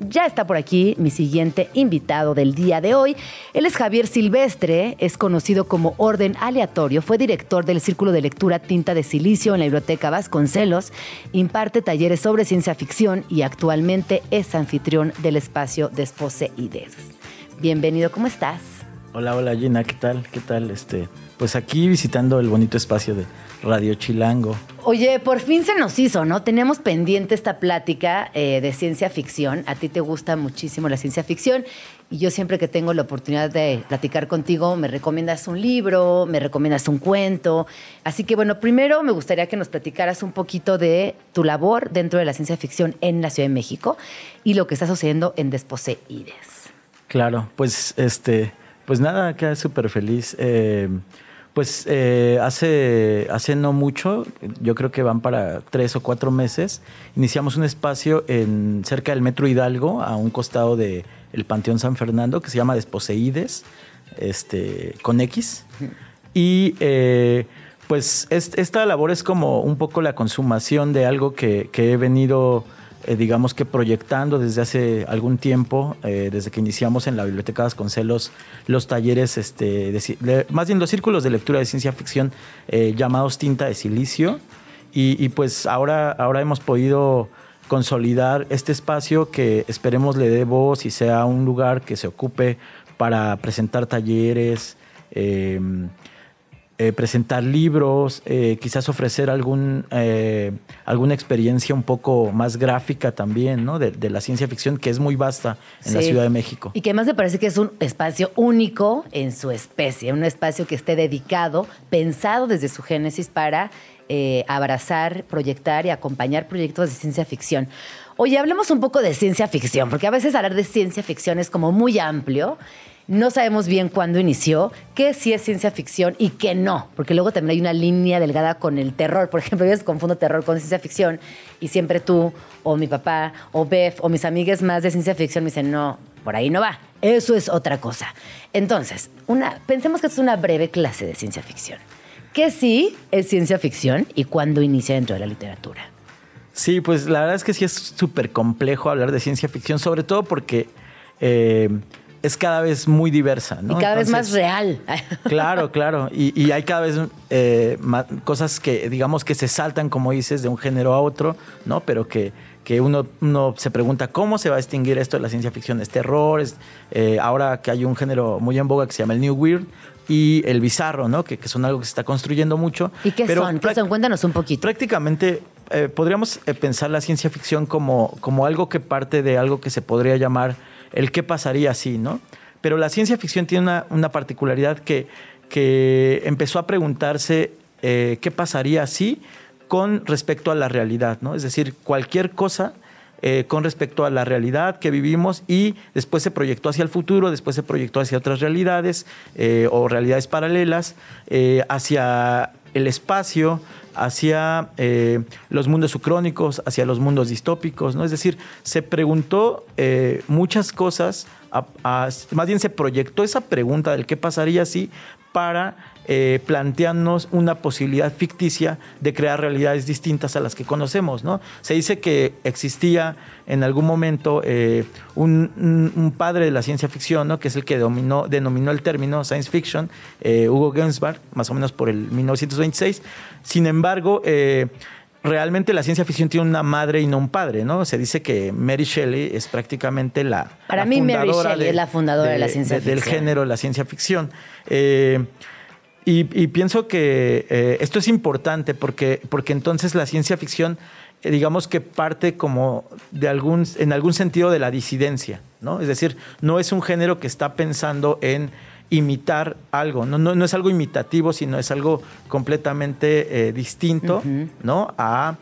ya está por aquí mi siguiente invitado del día de hoy. Él es Javier Silvestre, es conocido como Orden Aleatorio, fue director del Círculo de Lectura Tinta de Silicio en la Biblioteca Vasconcelos, imparte talleres sobre ciencia ficción y actualmente es anfitrión del espacio Desposeides. Bienvenido, ¿cómo estás? Hola, hola Gina, ¿qué tal? ¿Qué tal? Este, pues aquí visitando el bonito espacio de Radio Chilango. Oye, por fin se nos hizo, ¿no? Teníamos pendiente esta plática eh, de ciencia ficción. A ti te gusta muchísimo la ciencia ficción y yo siempre que tengo la oportunidad de platicar contigo me recomiendas un libro, me recomiendas un cuento. Así que bueno, primero me gustaría que nos platicaras un poquito de tu labor dentro de la ciencia ficción en la Ciudad de México y lo que está sucediendo en Desposeides. Claro, pues este, pues nada, queda súper feliz. Eh, pues eh, hace, hace no mucho, yo creo que van para tres o cuatro meses, iniciamos un espacio en cerca del Metro Hidalgo, a un costado del el Panteón San Fernando, que se llama Desposeides, este, con X. Y eh, pues esta labor es como un poco la consumación de algo que he venido eh, digamos que proyectando desde hace algún tiempo, eh, desde que iniciamos en la Biblioteca Vasconcelos los talleres, este, más bien los círculos de lectura de ciencia ficción eh, llamados Tinta de Silicio. Y, pues ahora, ahora hemos podido consolidar este espacio que esperemos le dé voz y sea un lugar que se ocupe para presentar talleres, eh, presentar libros, eh, quizás ofrecer algún, eh, alguna experiencia un poco más gráfica también, ¿no? De, la ciencia ficción, que es muy vasta en la Ciudad de México. Y que además me parece que es un espacio único en su especie, un espacio que esté dedicado, pensado desde su génesis para abrazar, proyectar y acompañar proyectos de ciencia ficción. Oye, hablemos un poco de ciencia ficción, porque a veces hablar de ciencia ficción es como muy amplio no sabemos bien cuándo inició, qué sí es ciencia ficción y qué no, porque luego también hay una línea delgada con el terror. Por ejemplo, yo confundo terror con ciencia ficción y siempre tú o mi papá o Beth o mis amigas más de ciencia ficción me dicen, no, por ahí no va, eso es otra cosa. Entonces, una, pensemos que es una breve clase de ciencia ficción. ¿Qué sí es ciencia ficción y cuándo inicia dentro de la literatura? Sí, pues la verdad es que sí es súper complejo hablar de ciencia ficción, sobre todo porque... Eh, es cada vez muy diversa, ¿no? Y cada vez más real. (laughs) Claro, claro. Y, hay cada vez eh, cosas que, digamos, que se saltan, como dices, de un género a otro, ¿no? Pero que, que uno, uno se pregunta cómo se va a distinguir esto de la ciencia ficción. Es terror, eh, ahora que hay un género muy en boga que se llama el New Weird, y el bizarro, ¿no? Que, son algo que se está construyendo mucho. ¿Y qué son? ¿Qué son? Cuéntanos un poquito. Prácticamente eh, podríamos pensar la ciencia ficción como, como algo que parte de algo que se podría llamar el qué pasaría si, ¿no? Pero la ciencia ficción tiene una, particularidad que, que, empezó a preguntarse eh, qué pasaría si con respecto a la realidad, ¿no? Es decir, cualquier cosa eh, con respecto a la realidad que vivimos y después se proyectó hacia el futuro, después se proyectó hacia otras realidades eh, o realidades paralelas, hacia el espacio, hacia eh, los mundos sucrónicos, hacia los mundos distópicos, ¿no? Es decir, se preguntó eh, muchas cosas, más bien se proyectó esa pregunta del qué pasaría si para eh, plantearnos una posibilidad ficticia de crear realidades distintas a las que conocemos. ¿no? Se dice que existía en algún momento eh, un, padre de la ciencia ficción, ¿no? que es el que dominó, denominó el término science fiction, eh, Hugo Gernsback, más o menos por el 1926. Sin embargo, realmente la ciencia ficción tiene una madre y no un padre, ¿no? Se dice que Mary Shelley es prácticamente la Para mí Mary Shelley es la fundadora de, la ciencia ficción. Del género de la ciencia ficción. Eh, y, pienso que eh, esto es importante porque, porque entonces la ciencia ficción, eh, digamos que parte como de algún, en algún sentido de la disidencia, ¿no? Es decir, no es un género que está pensando en imitar algo, no, no, es algo imitativo, sino es algo completamente distinto, ¿no? A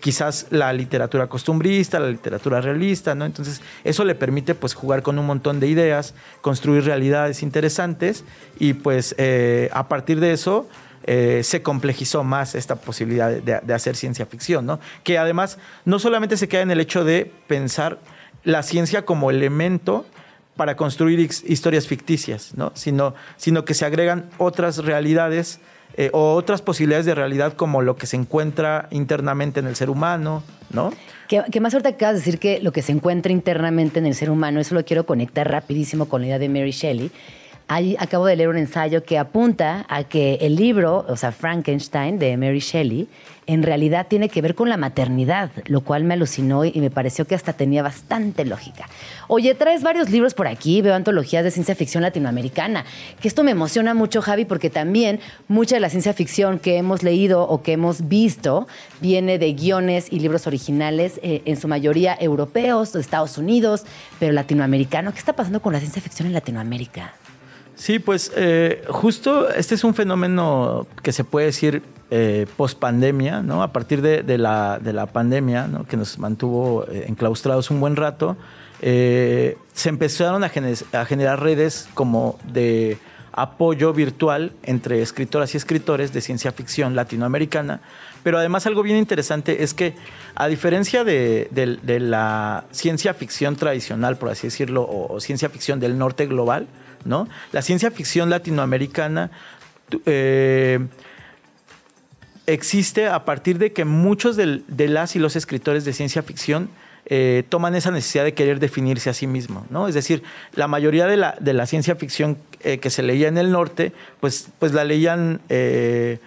quizás la literatura costumbrista, la literatura realista, ¿no? Entonces, eso le permite pues jugar con un montón de ideas, construir realidades interesantes y pues eh, a partir de eso eh, se complejizó más esta posibilidad de, hacer ciencia ficción, ¿no? Que además no solamente se queda en el hecho de pensar la ciencia como elemento para construir historias ficticias, ¿no? Sino, sino que se agregan otras realidades eh, o otras posibilidades de realidad como lo que se encuentra internamente en el ser humano, ¿no? Que, más ahorita acabas de decir que lo que se encuentra internamente en el ser humano, eso lo quiero conectar rapidísimo con la idea de Mary Shelley. Acabo de leer un ensayo que apunta a que el libro, o sea, Frankenstein de Mary Shelley, en realidad tiene que ver con la maternidad, lo cual me alucinó y me pareció que hasta tenía bastante lógica. Oye, traes varios libros por aquí, veo antologías de ciencia ficción latinoamericana, que esto me emociona mucho, Javi, porque también mucha de la ciencia ficción que hemos leído o que hemos visto viene de guiones y libros originales, eh, en su mayoría europeos, de Estados Unidos, pero latinoamericano. ¿Qué está pasando con la ciencia ficción en Latinoamérica? Sí, pues eh, justo este es un fenómeno que se puede decir eh, post pandemia, ¿no? A partir de, la, pandemia, ¿no? que nos mantuvo eh, enclaustrados un buen rato, se empezaron a, generar redes como de apoyo virtual entre escritoras y escritores de ciencia ficción latinoamericana. Pero además algo bien interesante es que a diferencia de, la ciencia ficción tradicional, por así decirlo, o ciencia ficción del norte global, ¿no? La ciencia ficción latinoamericana eh, existe a partir de que muchos de, las y los escritores de ciencia ficción eh, toman esa necesidad de querer definirse a sí mismo, ¿no? Es decir, la mayoría de la, ciencia ficción eh, que se leía en el norte, pues, pues la leían Mm,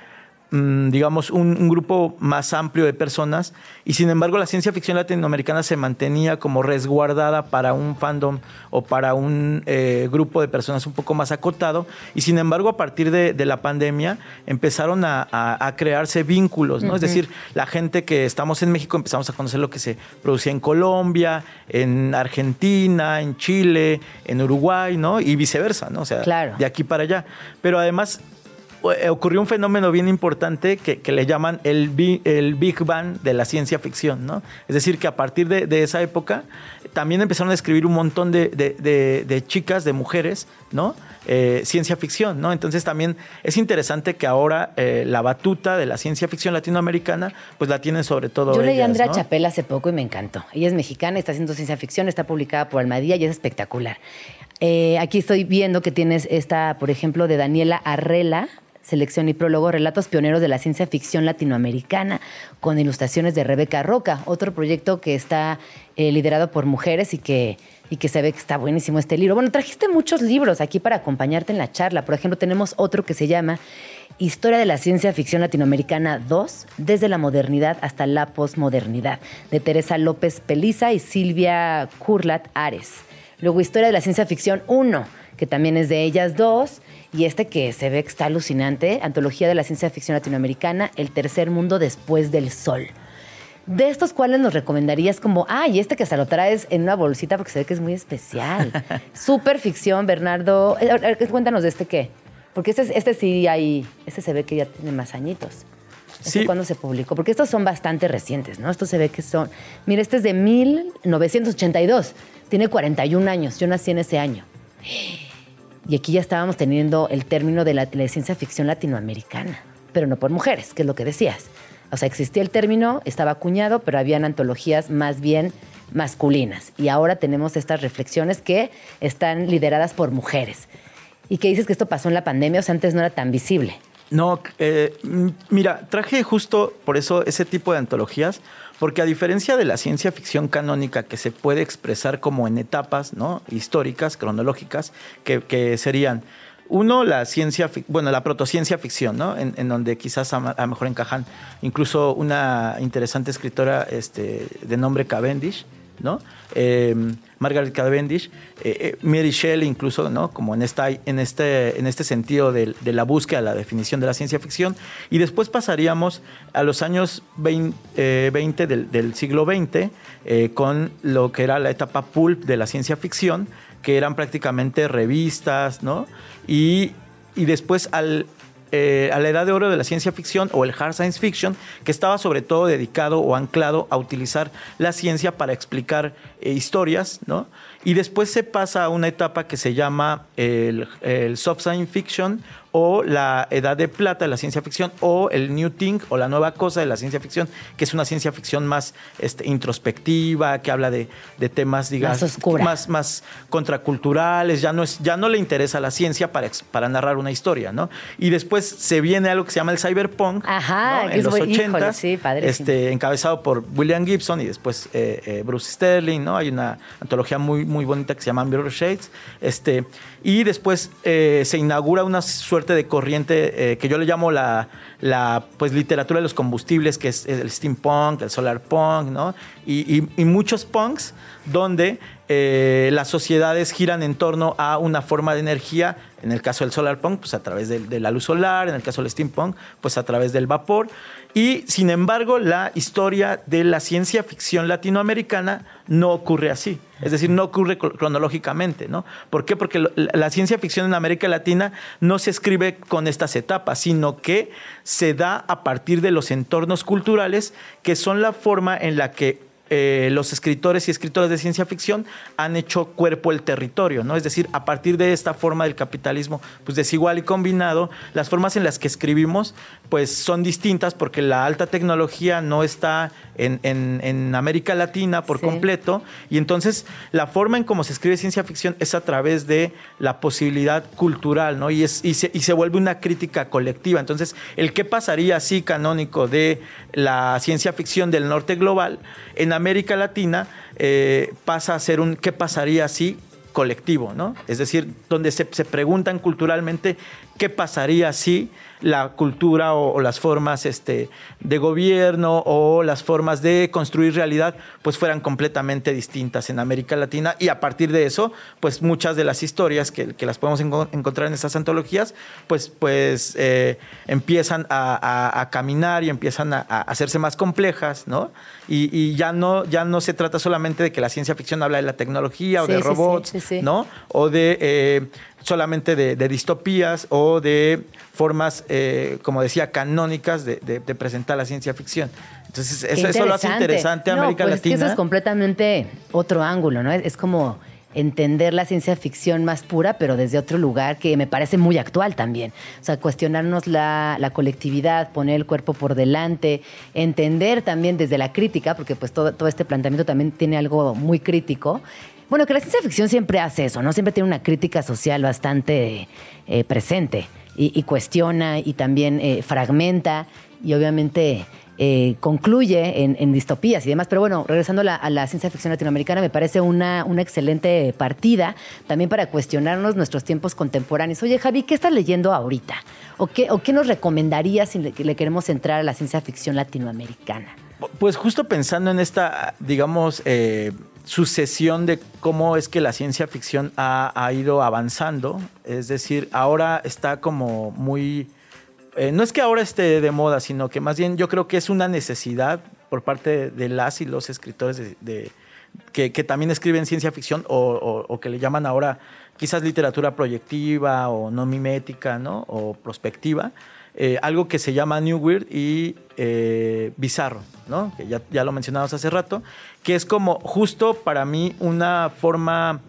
digamos, un, grupo más amplio de personas y sin embargo la ciencia ficción latinoamericana se mantenía como resguardada para un fandom o para un eh, grupo de personas un poco más acotado y sin embargo a partir de, la pandemia empezaron a, crearse vínculos, ¿no? Es decir, la gente que estamos en México empezamos a conocer lo que se producía en Colombia, en Argentina, en Chile, en Uruguay, ¿no? Y viceversa, ¿no? O sea, de aquí para allá. Pero además ocurrió un fenómeno bien importante que, le llaman el, el, Big Bang de la ciencia ficción, ¿no? Es decir, que a partir de, esa época también empezaron a escribir un montón de, chicas, de mujeres, ¿no? Eh, ciencia ficción, ¿no? Entonces también es interesante que ahora eh, la batuta de la ciencia ficción latinoamericana, pues la tienen sobre todo. Yo leí a Andrea Chapela hace poco y me encantó. Ella es mexicana, está haciendo ciencia ficción, está publicada por Almadía y es espectacular. aquí estoy viendo que tienes esta, por ejemplo, de Daniela Arrela, selección y prólogo, relatos pioneros de la ciencia ficción latinoamericana, con ilustraciones de Rebeca Roca, otro proyecto que está eh, liderado por mujeres y que, y que se ve que está buenísimo este libro. Bueno, trajiste muchos libros aquí para acompañarte en la charla. Por ejemplo, tenemos otro que se llama Historia de la Ciencia Ficción Latinoamericana 2, desde la modernidad hasta la posmodernidad, de Teresa López Peliza y Silvia Curlat Ares. Luego, Historia de la Ciencia Ficción 1, que también es de ellas dos y este que se ve que está alucinante, Antología de la Ciencia Ficción Latinoamericana, El Tercer Mundo Después del Sol. De estos, ¿cuáles nos recomendarías como, ah, y este que hasta lo traes en una bolsita porque se ve que es muy especial? (laughs) Super ficción, Bernardo. Eh, cuéntanos de este qué. Porque este, este sí hay, este se ve que ya tiene más añitos. ¿Este sí. cuándo se publicó? Porque estos son bastante recientes, ¿no? Estos se ve que son, mira, este es de 1982, tiene 41 años, yo nací en ese año. Y aquí ya estábamos teniendo el término de la, ciencia ficción latinoamericana, pero no por mujeres, que es lo que decías. O sea, existía el término, estaba acuñado, pero habían antologías más bien masculinas. Y ahora tenemos estas reflexiones que están lideradas por mujeres. ¿Y qué dices que esto pasó en la pandemia? O sea, antes no era tan visible. No, eh, mira, traje justo por eso ese tipo de antologías, porque a diferencia de la ciencia ficción canónica que se puede expresar como en etapas ¿no? históricas, cronológicas, que, serían uno, la ciencia, bueno, la protociencia ficción, ¿no? En, donde quizás a, lo mejor encajan incluso una interesante escritora este, de nombre Cavendish, ¿no? Em, Margaret Cavendish, eh, eh, Mary Shelley incluso, ¿no? Como en, en, este, en este sentido de, la búsqueda, la definición de la ciencia ficción. Y después pasaríamos a los años 20, eh, del, siglo XX con lo que era la etapa pulp de la ciencia ficción, que eran prácticamente revistas, ¿no? Y, y después al, eh, a la edad de oro de la ciencia ficción o el hard science fiction, que estaba sobre todo dedicado o anclado a utilizar la ciencia para explicar eh, historias, ¿no? Y después se pasa a una etapa que se llama el, soft science fiction o la edad de plata de la ciencia ficción o el new thing o la nueva cosa de la ciencia ficción, que es una ciencia ficción más este, introspectiva, que habla de, temas, digamos, más, más, contraculturales, ya no, es, ya no le interesa la ciencia para, para narrar una historia, ¿no? Y después se viene algo que se llama el cyberpunk en los 80, este, encabezado por William Gibson y después eh, eh, Bruce Sterling, ¿no? Hay una antología muy, muy bonita que se llama Mirror Shades, este, y después eh, se inaugura una suerte de corriente eh, que yo le llamo la, la pues, literatura de los combustibles, que es el steampunk, el solarpunk, ¿no? Y, muchos punks donde eh, las sociedades giran en torno a una forma de energía, en el caso del solarpunk, pues a través de, la luz solar, en el caso del steampunk, pues a través del vapor. Y sin embargo, la historia de la ciencia ficción latinoamericana no ocurre así. Es decir, no ocurre cronológicamente, ¿no? ¿Por qué? Porque la ciencia ficción en América Latina no se escribe con estas etapas, sino que se da a partir de los entornos culturales que son la forma en la que eh, los escritores y escritoras de ciencia ficción han hecho cuerpo el territorio, ¿no? Es decir, a partir de esta forma del capitalismo pues desigual y combinado, las formas en las que escribimos pues son distintas porque la alta tecnología no está en, América Latina por completo y entonces la forma en cómo se escribe ciencia ficción es a través de la posibilidad cultural, ¿no? Y, es, y, se, y se vuelve una crítica colectiva. Entonces, el qué pasaría así canónico de la ciencia ficción del norte global en América Latina eh, pasa a ser un qué pasaría si colectivo, ¿no? Es decir, donde se, se preguntan culturalmente qué pasaría si la cultura o, las formas este, de gobierno o las formas de construir realidad pues fueran completamente distintas en América Latina y a partir de eso pues muchas de las historias que, las podemos encontrar en estas antologías pues, pues eh, empiezan a, caminar y empiezan a, hacerse más complejas ¿no? Y, ya no ya no se trata solamente de que la ciencia ficción habla de la tecnología o de robots ¿no? o de eh, solamente de, distopías o de formas, eh, como decía, canónicas de, presentar la ciencia ficción. Entonces, eso, lo hace interesante a América pues Latina. eso es completamente otro ángulo, ¿no? Es, como entender la ciencia ficción más pura, pero desde otro lugar que me parece muy actual también. O sea, cuestionarnos la, colectividad, poner el cuerpo por delante, entender también desde la crítica, porque pues todo, todo este planteamiento también tiene algo muy crítico, bueno, que la ciencia ficción siempre hace eso, ¿no? Siempre tiene una crítica social bastante eh, presente y, cuestiona y también eh, fragmenta y obviamente eh, concluye en, distopías y demás. Pero bueno, regresando a la, ciencia ficción latinoamericana, me parece una, excelente partida también para cuestionarnos nuestros tiempos contemporáneos. Oye, Javi, ¿qué estás leyendo ahorita? ¿O qué, nos recomendarías si le queremos entrar a la ciencia ficción latinoamericana? Pues justo pensando en esta, digamos, sucesión de cómo es que la ciencia ficción ha, ido avanzando. Es decir, ahora está como muy... Eh, no es que ahora esté de moda, sino que más bien yo creo que es una necesidad por parte de las y los escritores de, que, también escriben ciencia ficción o, que le llaman ahora quizás literatura proyectiva o no mimética, ¿no? O prospectiva. Eh, algo que se llama New Weird y eh, Bizarro, ¿no? que ya, ya, lo mencionamos hace rato, que es como justo para mí una forma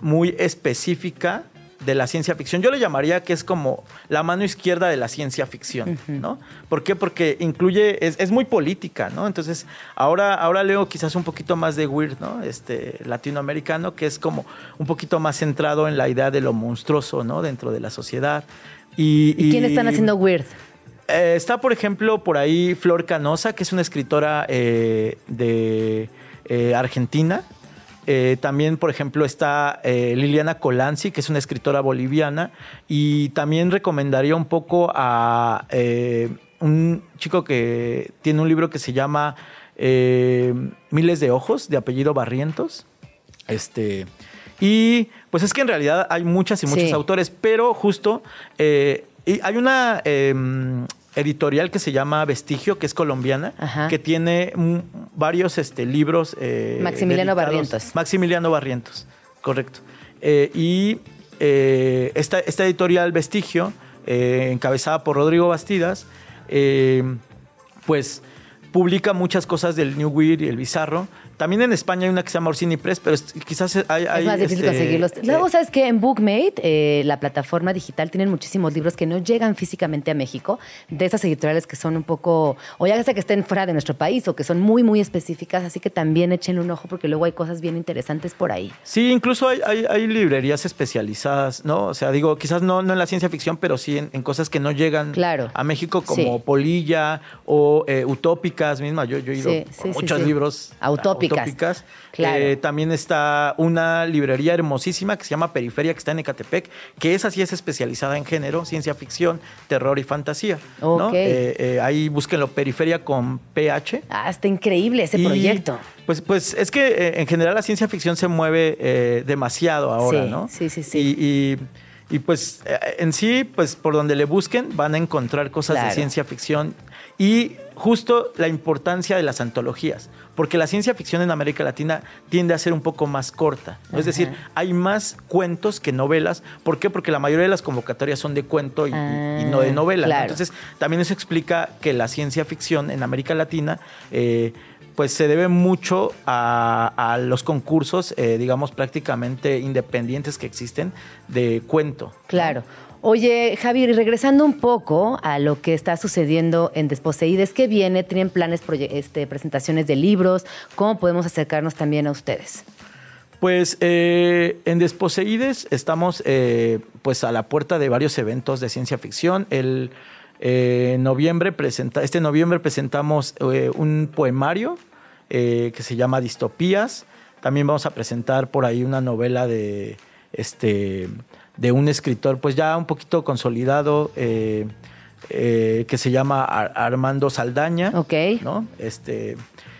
muy específica de la ciencia ficción. Yo le llamaría que es como la mano izquierda de la ciencia ficción, ¿no? ¿Por qué? Porque incluye, es, es, muy política, ¿no? Entonces, ahora, ahora leo quizás un poquito más de Weird, ¿no? Este, latinoamericano, que es como un poquito más centrado en la idea de lo monstruoso, ¿no? Dentro de la sociedad. ¿Y, quién están haciendo Weird? Eh, está, por ejemplo, por ahí Flor Canosa, que es una escritora eh, de eh, Argentina. también, por ejemplo, está Liliana Colanzi, que es una escritora boliviana. Y también recomendaría un poco a un chico que tiene un libro que se llama Miles de Ojos, de apellido Barrientos. Este. Y pues es que en realidad hay muchas y muchos autores, pero justo eh, hay una editorial que se llama Vestigio, que es colombiana, que tiene varios este, libros. Eh, Maximiliano Barrientos. Maximiliano Barrientos, correcto. Eh, y esta, esta, editorial Vestigio, encabezada por Rodrigo Bastidas, pues publica muchas cosas del New Weird y el Bizarro también en España hay una que se llama Orsini Press, pero quizás hay... es más difícil este, conseguirlos. Luego, ¿sabes que En Bookmate, eh, la plataforma digital, tienen muchísimos libros que no llegan físicamente a México, de esas editoriales que son un poco, o ya sea que estén fuera de nuestro país o que son muy, muy específicas, así que también echen un ojo porque luego hay cosas bien interesantes por ahí. Sí, incluso hay, hay, librerías especializadas, ¿no? O sea, digo, quizás no, no en la ciencia ficción, pero sí en, cosas que no llegan a México como Polilla o eh, Utópicas misma. Yo, yo he ido muchos libros Utópicas. Eh, también está una librería hermosísima que se llama Periferia, que está en Ecatepec, que esa sí es especializada en género, ciencia ficción, terror y fantasía. Eh, ahí búsquenlo, Periferia con PH. Ah, está increíble ese proyecto. Pues, pues es que en general la ciencia ficción se mueve demasiado ahora, ¿no? Sí, sí, sí. y y pues eh, en sí, pues por donde le busquen van a encontrar cosas de ciencia ficción y justo la importancia de las antologías, porque la ciencia ficción en América Latina tiende a ser un poco más corta. Es decir, hay más cuentos que novelas. ¿Por qué? Porque la mayoría de las convocatorias son de cuento y, no de ah, novela. Entonces, también eso explica que la ciencia ficción en América Latina... Eh, pues se debe mucho a, los concursos, eh, digamos, prácticamente independientes que existen de cuento. Claro. Oye, Javier, regresando un poco a lo que está sucediendo en Desposeídes, ¿qué viene? ¿Tienen planes, este, presentaciones de libros? ¿Cómo podemos acercarnos también a ustedes? Pues eh, en Desposeídes estamos eh, pues a la puerta de varios eventos de ciencia ficción. El eh, noviembre presenta, este noviembre presentamos un poemario que se llama Distopías. También vamos a presentar por ahí una novela de, este, de un escritor, pues ya un poquito consolidado, que se llama Armando Saldaña. Ok. ¿no? Este,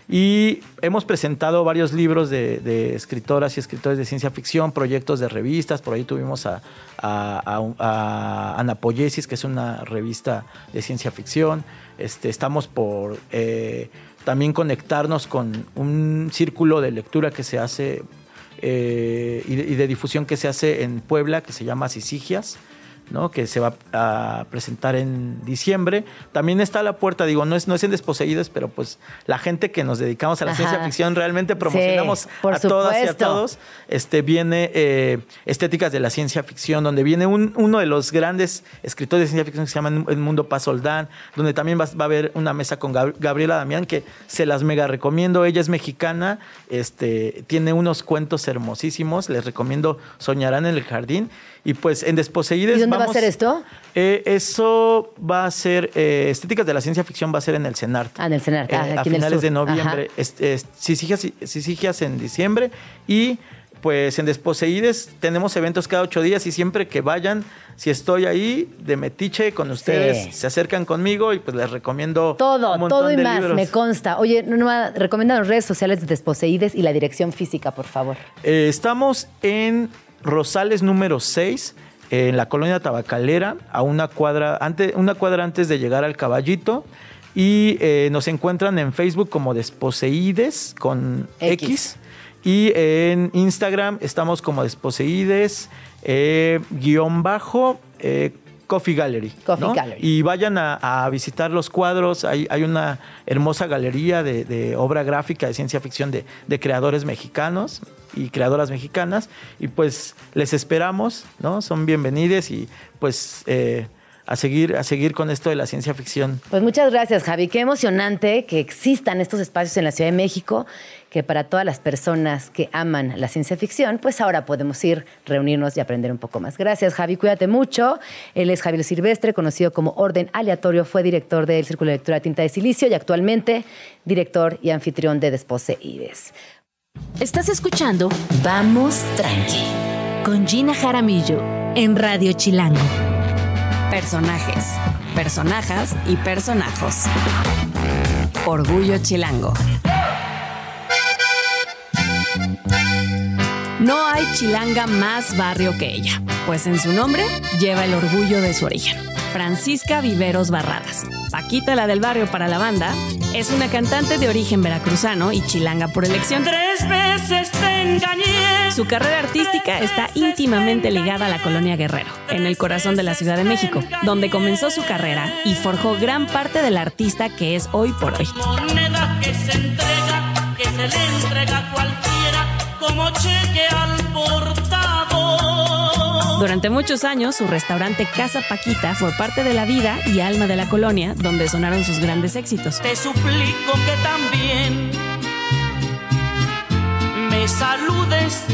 y hemos presentado varios libros de, escritoras y escritores de ciencia ficción, proyectos de revistas. Por ahí tuvimos a, a, Anapoyesis, que es una revista de ciencia ficción. Este, estamos por eh, también conectarnos con un círculo de lectura que se hace eh, y, de, y, de, difusión que se hace en Puebla, que se llama Sisigias que se va a presentar en diciembre. También está a la puerta, digo, no es, no es en Desposeídos, pero pues la gente que nos dedicamos a la ciencia ficción realmente promocionamos a todas y a todos. Este, viene eh, Estéticas de la Ciencia Ficción, donde viene uno de los grandes escritores de ciencia ficción que se llama El Mundo Pasoldán, donde también va, a haber una mesa con Gabriela Damián, que se las mega recomiendo. Ella es mexicana, este, tiene unos cuentos hermosísimos, les recomiendo Soñarán en el Jardín. Y pues en Desposeídes. ¿Y dónde va a ser esto? Eh, eso va a ser. Eh, Estéticas de la Ciencia Ficción va a ser en el CENART. Ah, en el CENART. Eh, ah, a finales de noviembre. Sisigias en diciembre. Y pues en Desposeídes tenemos eventos cada ocho días y siempre que vayan, si estoy ahí de metiche con ustedes, se acercan conmigo y pues les recomiendo todo, todo y más, me consta. Oye, no, recomienda las redes sociales de Desposeídes y la dirección física, por favor. estamos en Rosales número 6, en la colonia tabacalera, a una cuadra, antes, una cuadra antes de llegar al caballito. Y eh, nos encuentran en Facebook como Desposeídes con X. Y en Instagram estamos como Desposeídes, eh, guion bajo, eh, Coffee Gallery. Y vayan a, visitar los cuadros. Hay, hay una hermosa galería de, obra gráfica de ciencia ficción de, de, creadores mexicanos y creadoras mexicanas. Y pues les esperamos, ¿no? Son bienvenidos y pues eh, a seguir, a seguir con esto de la ciencia ficción. Pues muchas gracias, Javi. Qué emocionante que existan estos espacios en la Ciudad de México, que para todas las personas que aman la ciencia ficción, pues ahora podemos ir, reunirnos y aprender un poco más. Gracias, Javi. Cuídate mucho. Él es Javier Silvestre, conocido como Orden Aleatorio, fue director del Círculo de Lectura Tinta de Silicio y actualmente director y anfitrión de Despose Ides. Estás escuchando Vamos Tranqui con Gina Jaramillo en Radio Chilango. Personajes, personajas y personajos. Orgullo Chilango. No hay chilanga más barrio que ella, pues en su nombre lleva el orgullo de su origen. Francisca Viveros Barradas. Paquita, la del barrio para la banda, es una cantante de origen veracruzano y chilanga por elección. Tres veces te engañé. Su carrera artística está íntimamente ligada a la colonia Guerrero, en el corazón de la Ciudad de México, donde comenzó su carrera y forjó gran parte del artista que es hoy por hoy. Moneda que se entrega, que se le entrega como cheque al portador. Durante muchos años, su restaurante Casa Paquita fue parte de la vida y alma de la colonia, donde sonaron sus grandes éxitos. Te suplico que también me saludes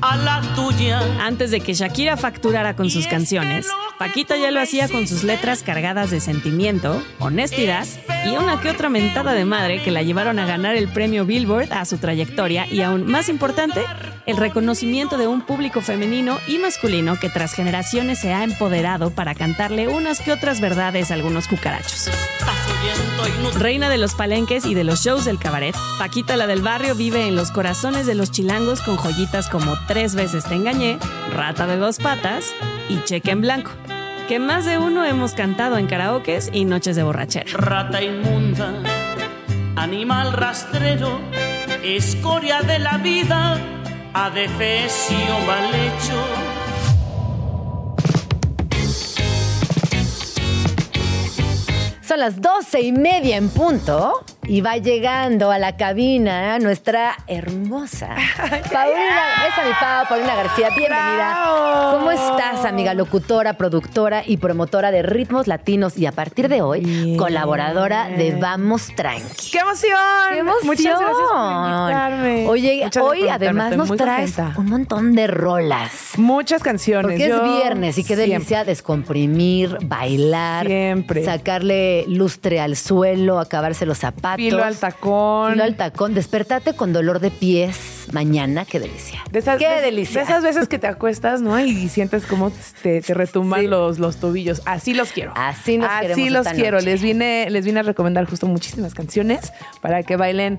a la tuya. Antes de que Shakira facturara con sus canciones, Paquita ya lo hacía con sus letras cargadas de sentimiento, honestidad y una que otra mentada de madre que la llevaron a ganar el premio Billboard a su trayectoria y aún más importante, el reconocimiento de un público femenino y masculino que tras generaciones se ha empoderado para cantarle unas que otras verdades a algunos cucarachos. Reina de los palenques y de los shows del cabaret, Paquita la del barrio vive en los corazones de los chilangos con joyitas como Tres veces te engañé, Rata de dos patas y Cheque en blanco, que más de uno hemos cantado en karaokes y noches de borrachera. Rata inmunda, animal rastrero, escoria de la vida adefesio mal hecho. Son las doce y media en punto y va llegando a la cabina nuestra hermosa (laughs) Paulina, esa mi Pau, Paulina García, bienvenida. ¿Cómo estás, amiga locutora, productora y promotora de ritmos latinos y a partir de hoy colaboradora de Vamos Tranqui? ¡Qué emoción! ¡Qué emoción! Muchas gracias por invitarme. Oye, Muchas hoy además nos traes contenta. un montón de rolas. Muchas canciones. Porque es viernes y qué delicia siempre. descomprimir, bailar, Siempre. sacarle lustre al suelo, acabarse los zapatos. Filo al tacón. Filo al tacón. Despertate con dolor de pies mañana, qué delicia. De esas, qué de- delicia. De esas veces que te acuestas, ¿no? Y sientes cómo te, te retumban Sí. los, los tobillos. Así los quiero. Así nos Así los quiero. noche. Les vine, les vine a recomendar justo muchísimas canciones para que bailen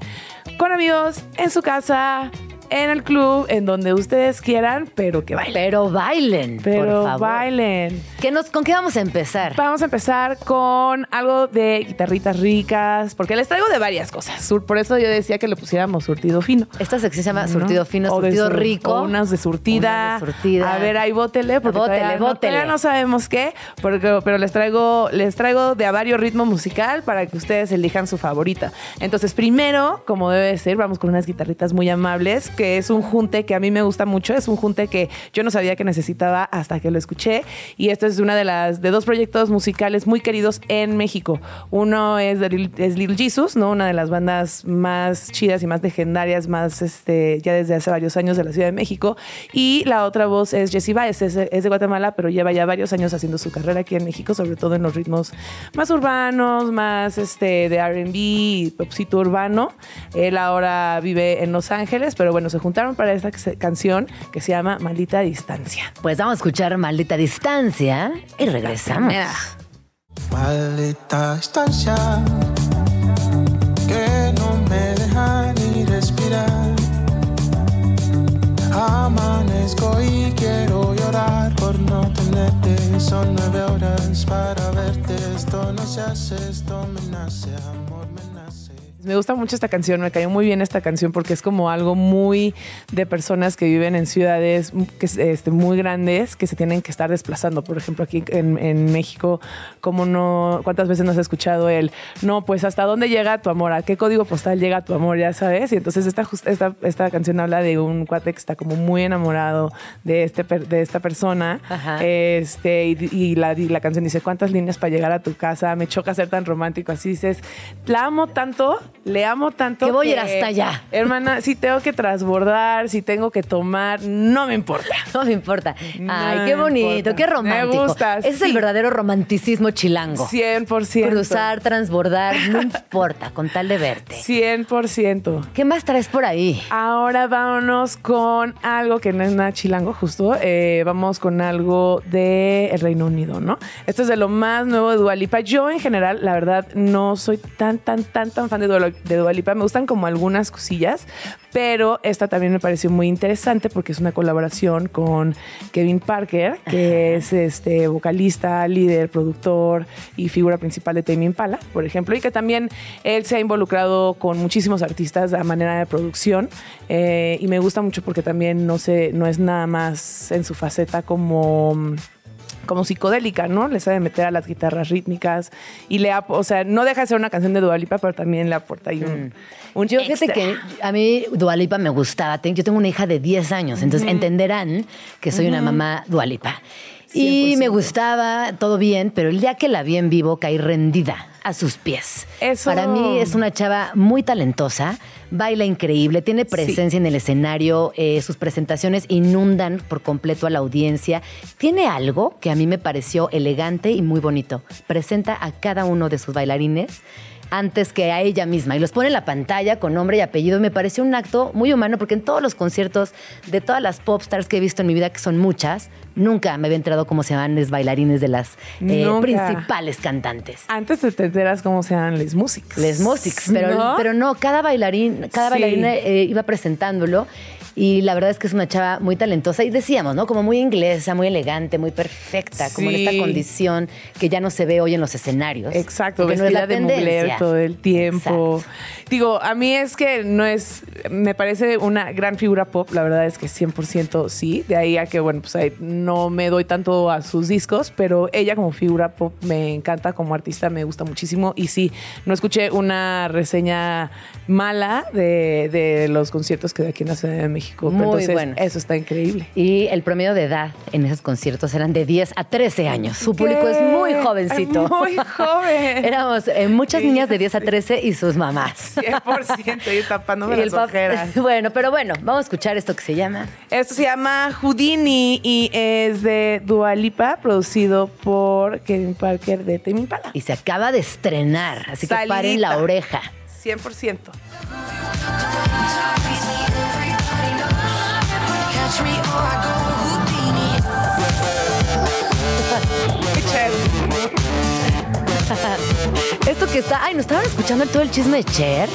con amigos, en su casa, en el club, en donde ustedes quieran, pero que bailen. Pero bailen, Pero por favor. bailen. ¿Qué nos, ¿Con qué vamos a empezar? Vamos a empezar con algo de guitarritas ricas, porque les traigo de varias cosas. Sur- Por eso yo decía que le pusiéramos surtido fino. Esta sección se llama ¿no? surtido fino, O surtido sur- rico. o unas de surtida. Unas de surtida. A ver, ahí bótele, porque Bótele, todavía, no- bótele. todavía no sabemos qué, porque, pero les traigo, les traigo de a varios ritmo musical para que ustedes elijan su favorita. Entonces, primero, como debe ser, vamos con unas guitarritas muy amables, que es un junte que a mí me gusta mucho, es un junte que yo no sabía que necesitaba hasta que lo escuché. Y esto es una de las de dos proyectos musicales muy queridos en México. Uno es, de Lil- es Little Jesus, ¿no? Una de las bandas más chidas y más legendarias, más este, ya desde hace varios años de la Ciudad de México. Y la otra voz es Jessie Baez, es, es de Guatemala, pero lleva ya varios años haciendo su carrera aquí en México, sobre todo en los ritmos más urbanos, más este, de RB popcito urbano. Él ahora vive en Los Ángeles, pero bueno, se juntaron para esta canción que se llama Maldita Distancia. Pues vamos a escuchar Maldita Distancia y regresamos. Maldita distancia que no me deja ni respirar. Amanezco y quiero llorar por no tenerte. Son nueve horas para verte. Esto no se hace, esto me nace, amor me nace. Me gusta mucho esta canción, me cayó muy bien esta canción porque es como algo muy de personas que viven en ciudades que, es, este, muy grandes que se tienen que estar desplazando. Por ejemplo, aquí en, en México, como no, ¿cuántas veces nos has escuchado el, no, pues hasta dónde llega tu amor? ¿A qué código postal llega tu amor? Ya sabes. Y entonces esta, esta, esta canción habla de un cuate que está como muy enamorado de, este, de esta persona. Ajá. Este, y, y la, y la canción dice, ¿cuántas líneas para llegar a tu casa? Me choca ser tan romántico. Así dices, la amo tanto, le amo tanto. Que voy a ir hasta allá. Hermana, si tengo que transbordar, si tengo que tomar, no me importa. (laughs) No me importa. No Ay, qué bonito, importa. qué romántico. Me gusta, Ese es el verdadero romanticismo chilango. 100%. Cruzar, transbordar, no importa, con tal de verte. 100%. ¿Qué más traes por ahí? Ahora vámonos con algo que no es nada chilango, justo. Eh, vamos con algo de el Reino Unido, ¿no? Esto es de lo más nuevo de Dualipa. Yo, en general, la verdad, no soy tan, tan, tan, tan fan de, Dua- de Dua Lipa. Me gustan como algunas cosillas, pero esta también me pareció muy interesante porque es una colaboración con Kevin Parker, que es este vocalista, líder, productor y figura principal de Tame Impala, por ejemplo, y que también él se ha involucrado con muchísimos artistas a manera de producción eh, y me gusta mucho porque también no sé, no es nada más en su faceta como como psicodélica, ¿no? Le sabe meter a las guitarras rítmicas y le, o sea, no deja de ser una canción de Dualipa, pero también le aporta ahí un, mm. Yo fíjate que a mí Dualipa me gustaba. Yo tengo una hija de 10 años, entonces entenderán que soy una mamá Dualipa. Y me gustaba, todo bien, pero el día que la vi en vivo caí rendida a sus pies. Eso... Para mí es una chava muy talentosa, baila increíble, tiene presencia en el escenario, eh, sus presentaciones inundan por completo a la audiencia. Tiene algo que a mí me pareció elegante y muy bonito. Presenta a cada uno de sus bailarines antes que a ella misma y los pone en la pantalla con nombre y apellido. Me pareció un acto muy humano porque en todos los conciertos de todas las pop stars que he visto en mi vida, que son muchas, nunca me había enterado cómo se llaman los bailarines de las eh, principales cantantes. Antes te enteras cómo se llaman les músicos. Les músicos, pero ¿No? pero no, cada bailarín, cada bailarina eh, iba presentándolo y la verdad es que es una chava muy talentosa y decíamos, ¿no? Como muy inglesa, muy elegante, muy perfecta, como en esta condición que ya no se ve hoy en los escenarios. Exacto, vestida de mujer todo el tiempo. Digo, a mí es que no es, me parece una gran figura pop, la verdad es que 100% sí, de ahí a que, bueno, pues ahí no me doy tanto a sus discos, pero ella como figura pop me encanta, como artista me gusta muchísimo y sí, no escuché una reseña mala de, de los conciertos que de aquí en la Ciudad de México muy bueno. Eso está increíble. Y el promedio de edad en esos conciertos eran de 10 a 13 años. Su público es muy jovencito. Muy joven. (laughs) Éramos eh, muchas niñas de 10 a 13 y sus mamás. 100%, (laughs) y tapándome las ojeras. (laughs) Bueno, pero bueno, vamos a escuchar esto que se llama. Esto se llama Houdini y es de Dualipa, producido por Kevin Parker de Tame Impala. Y se acaba de estrenar, así que paren la oreja. 100%. Esto que está. Ay, nos estaban escuchando todo el chisme de Cher.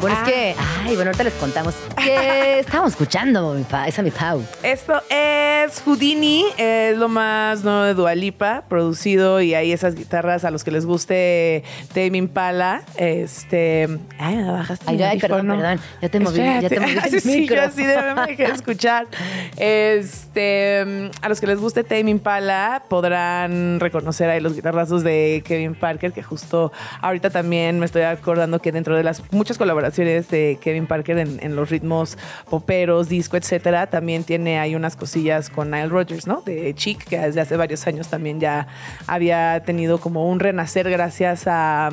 Bueno, es que, ah. ay, bueno, ahorita les contamos. ¿Qué (laughs) estábamos escuchando, mi pa? Esa mi Pau. Esto es Houdini, es lo más nuevo de Dualipa, producido y hay esas guitarras a los que les guste Tame Impala. Este. Ay, me bajaste. Ay, ay perdón, perdón. Ya te moví, ya te moví. El (laughs) sí, yo así de me dejé escuchar. (laughs) Este. A los que les guste Tame Impala podrán reconocer ahí los guitarrazos de Kevin Parker, que justo ahorita también me estoy acordando que dentro de las muchas colaboraciones de Kevin Parker en, los ritmos poperos, disco, etcétera. También tiene ahí unas cosillas con Nile Rodgers, ¿no? De Chic, que desde hace varios años también ya había tenido como un renacer gracias a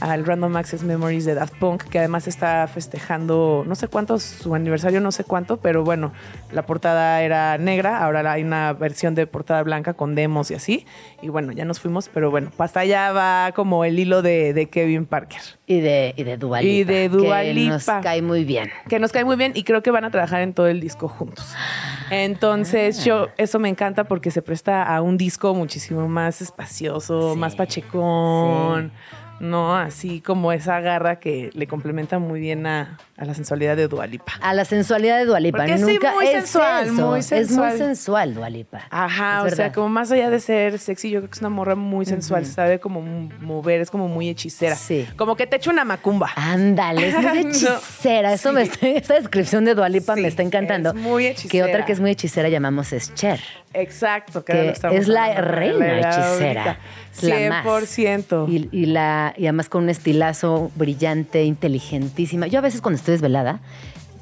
al Random Access Memories de Daft Punk, que además está festejando no sé cuánto, su aniversario no sé cuánto, pero bueno, la portada era negra, ahora hay una versión de portada blanca con demos y así, y bueno, ya nos fuimos, pero bueno, hasta allá va como el hilo de, Kevin Parker. Y de, y de Dua Y de Dua Que nos cae muy bien. Que nos cae muy bien y creo que van a trabajar en todo el disco juntos. Entonces, yo, ah. eso me encanta porque se presta a un disco muchísimo más espacioso, más pachecón. ¿No? Así como esa garra que le complementa muy bien a, la sensualidad de Dualipa. A la sensualidad de Dualipa. Porque Nunca muy es sensual, muy sensual. Es muy sensual Dualipa. Ajá, o sea, como más allá de ser sexy, yo creo que es una morra muy sensual, sabe como mover, es como muy hechicera. Sí. Como que te echa una macumba. Ándale, es muy (laughs) hechicera. Eso me esta descripción de Dualipa me está encantando. Es muy hechicera. Que otra que es muy hechicera llamamos es Cher. Exacto, que, es la reina hechicera. 100%. Y, y, la, y además con un estilazo brillante, inteligentísima. Yo a veces cuando estoy desvelada,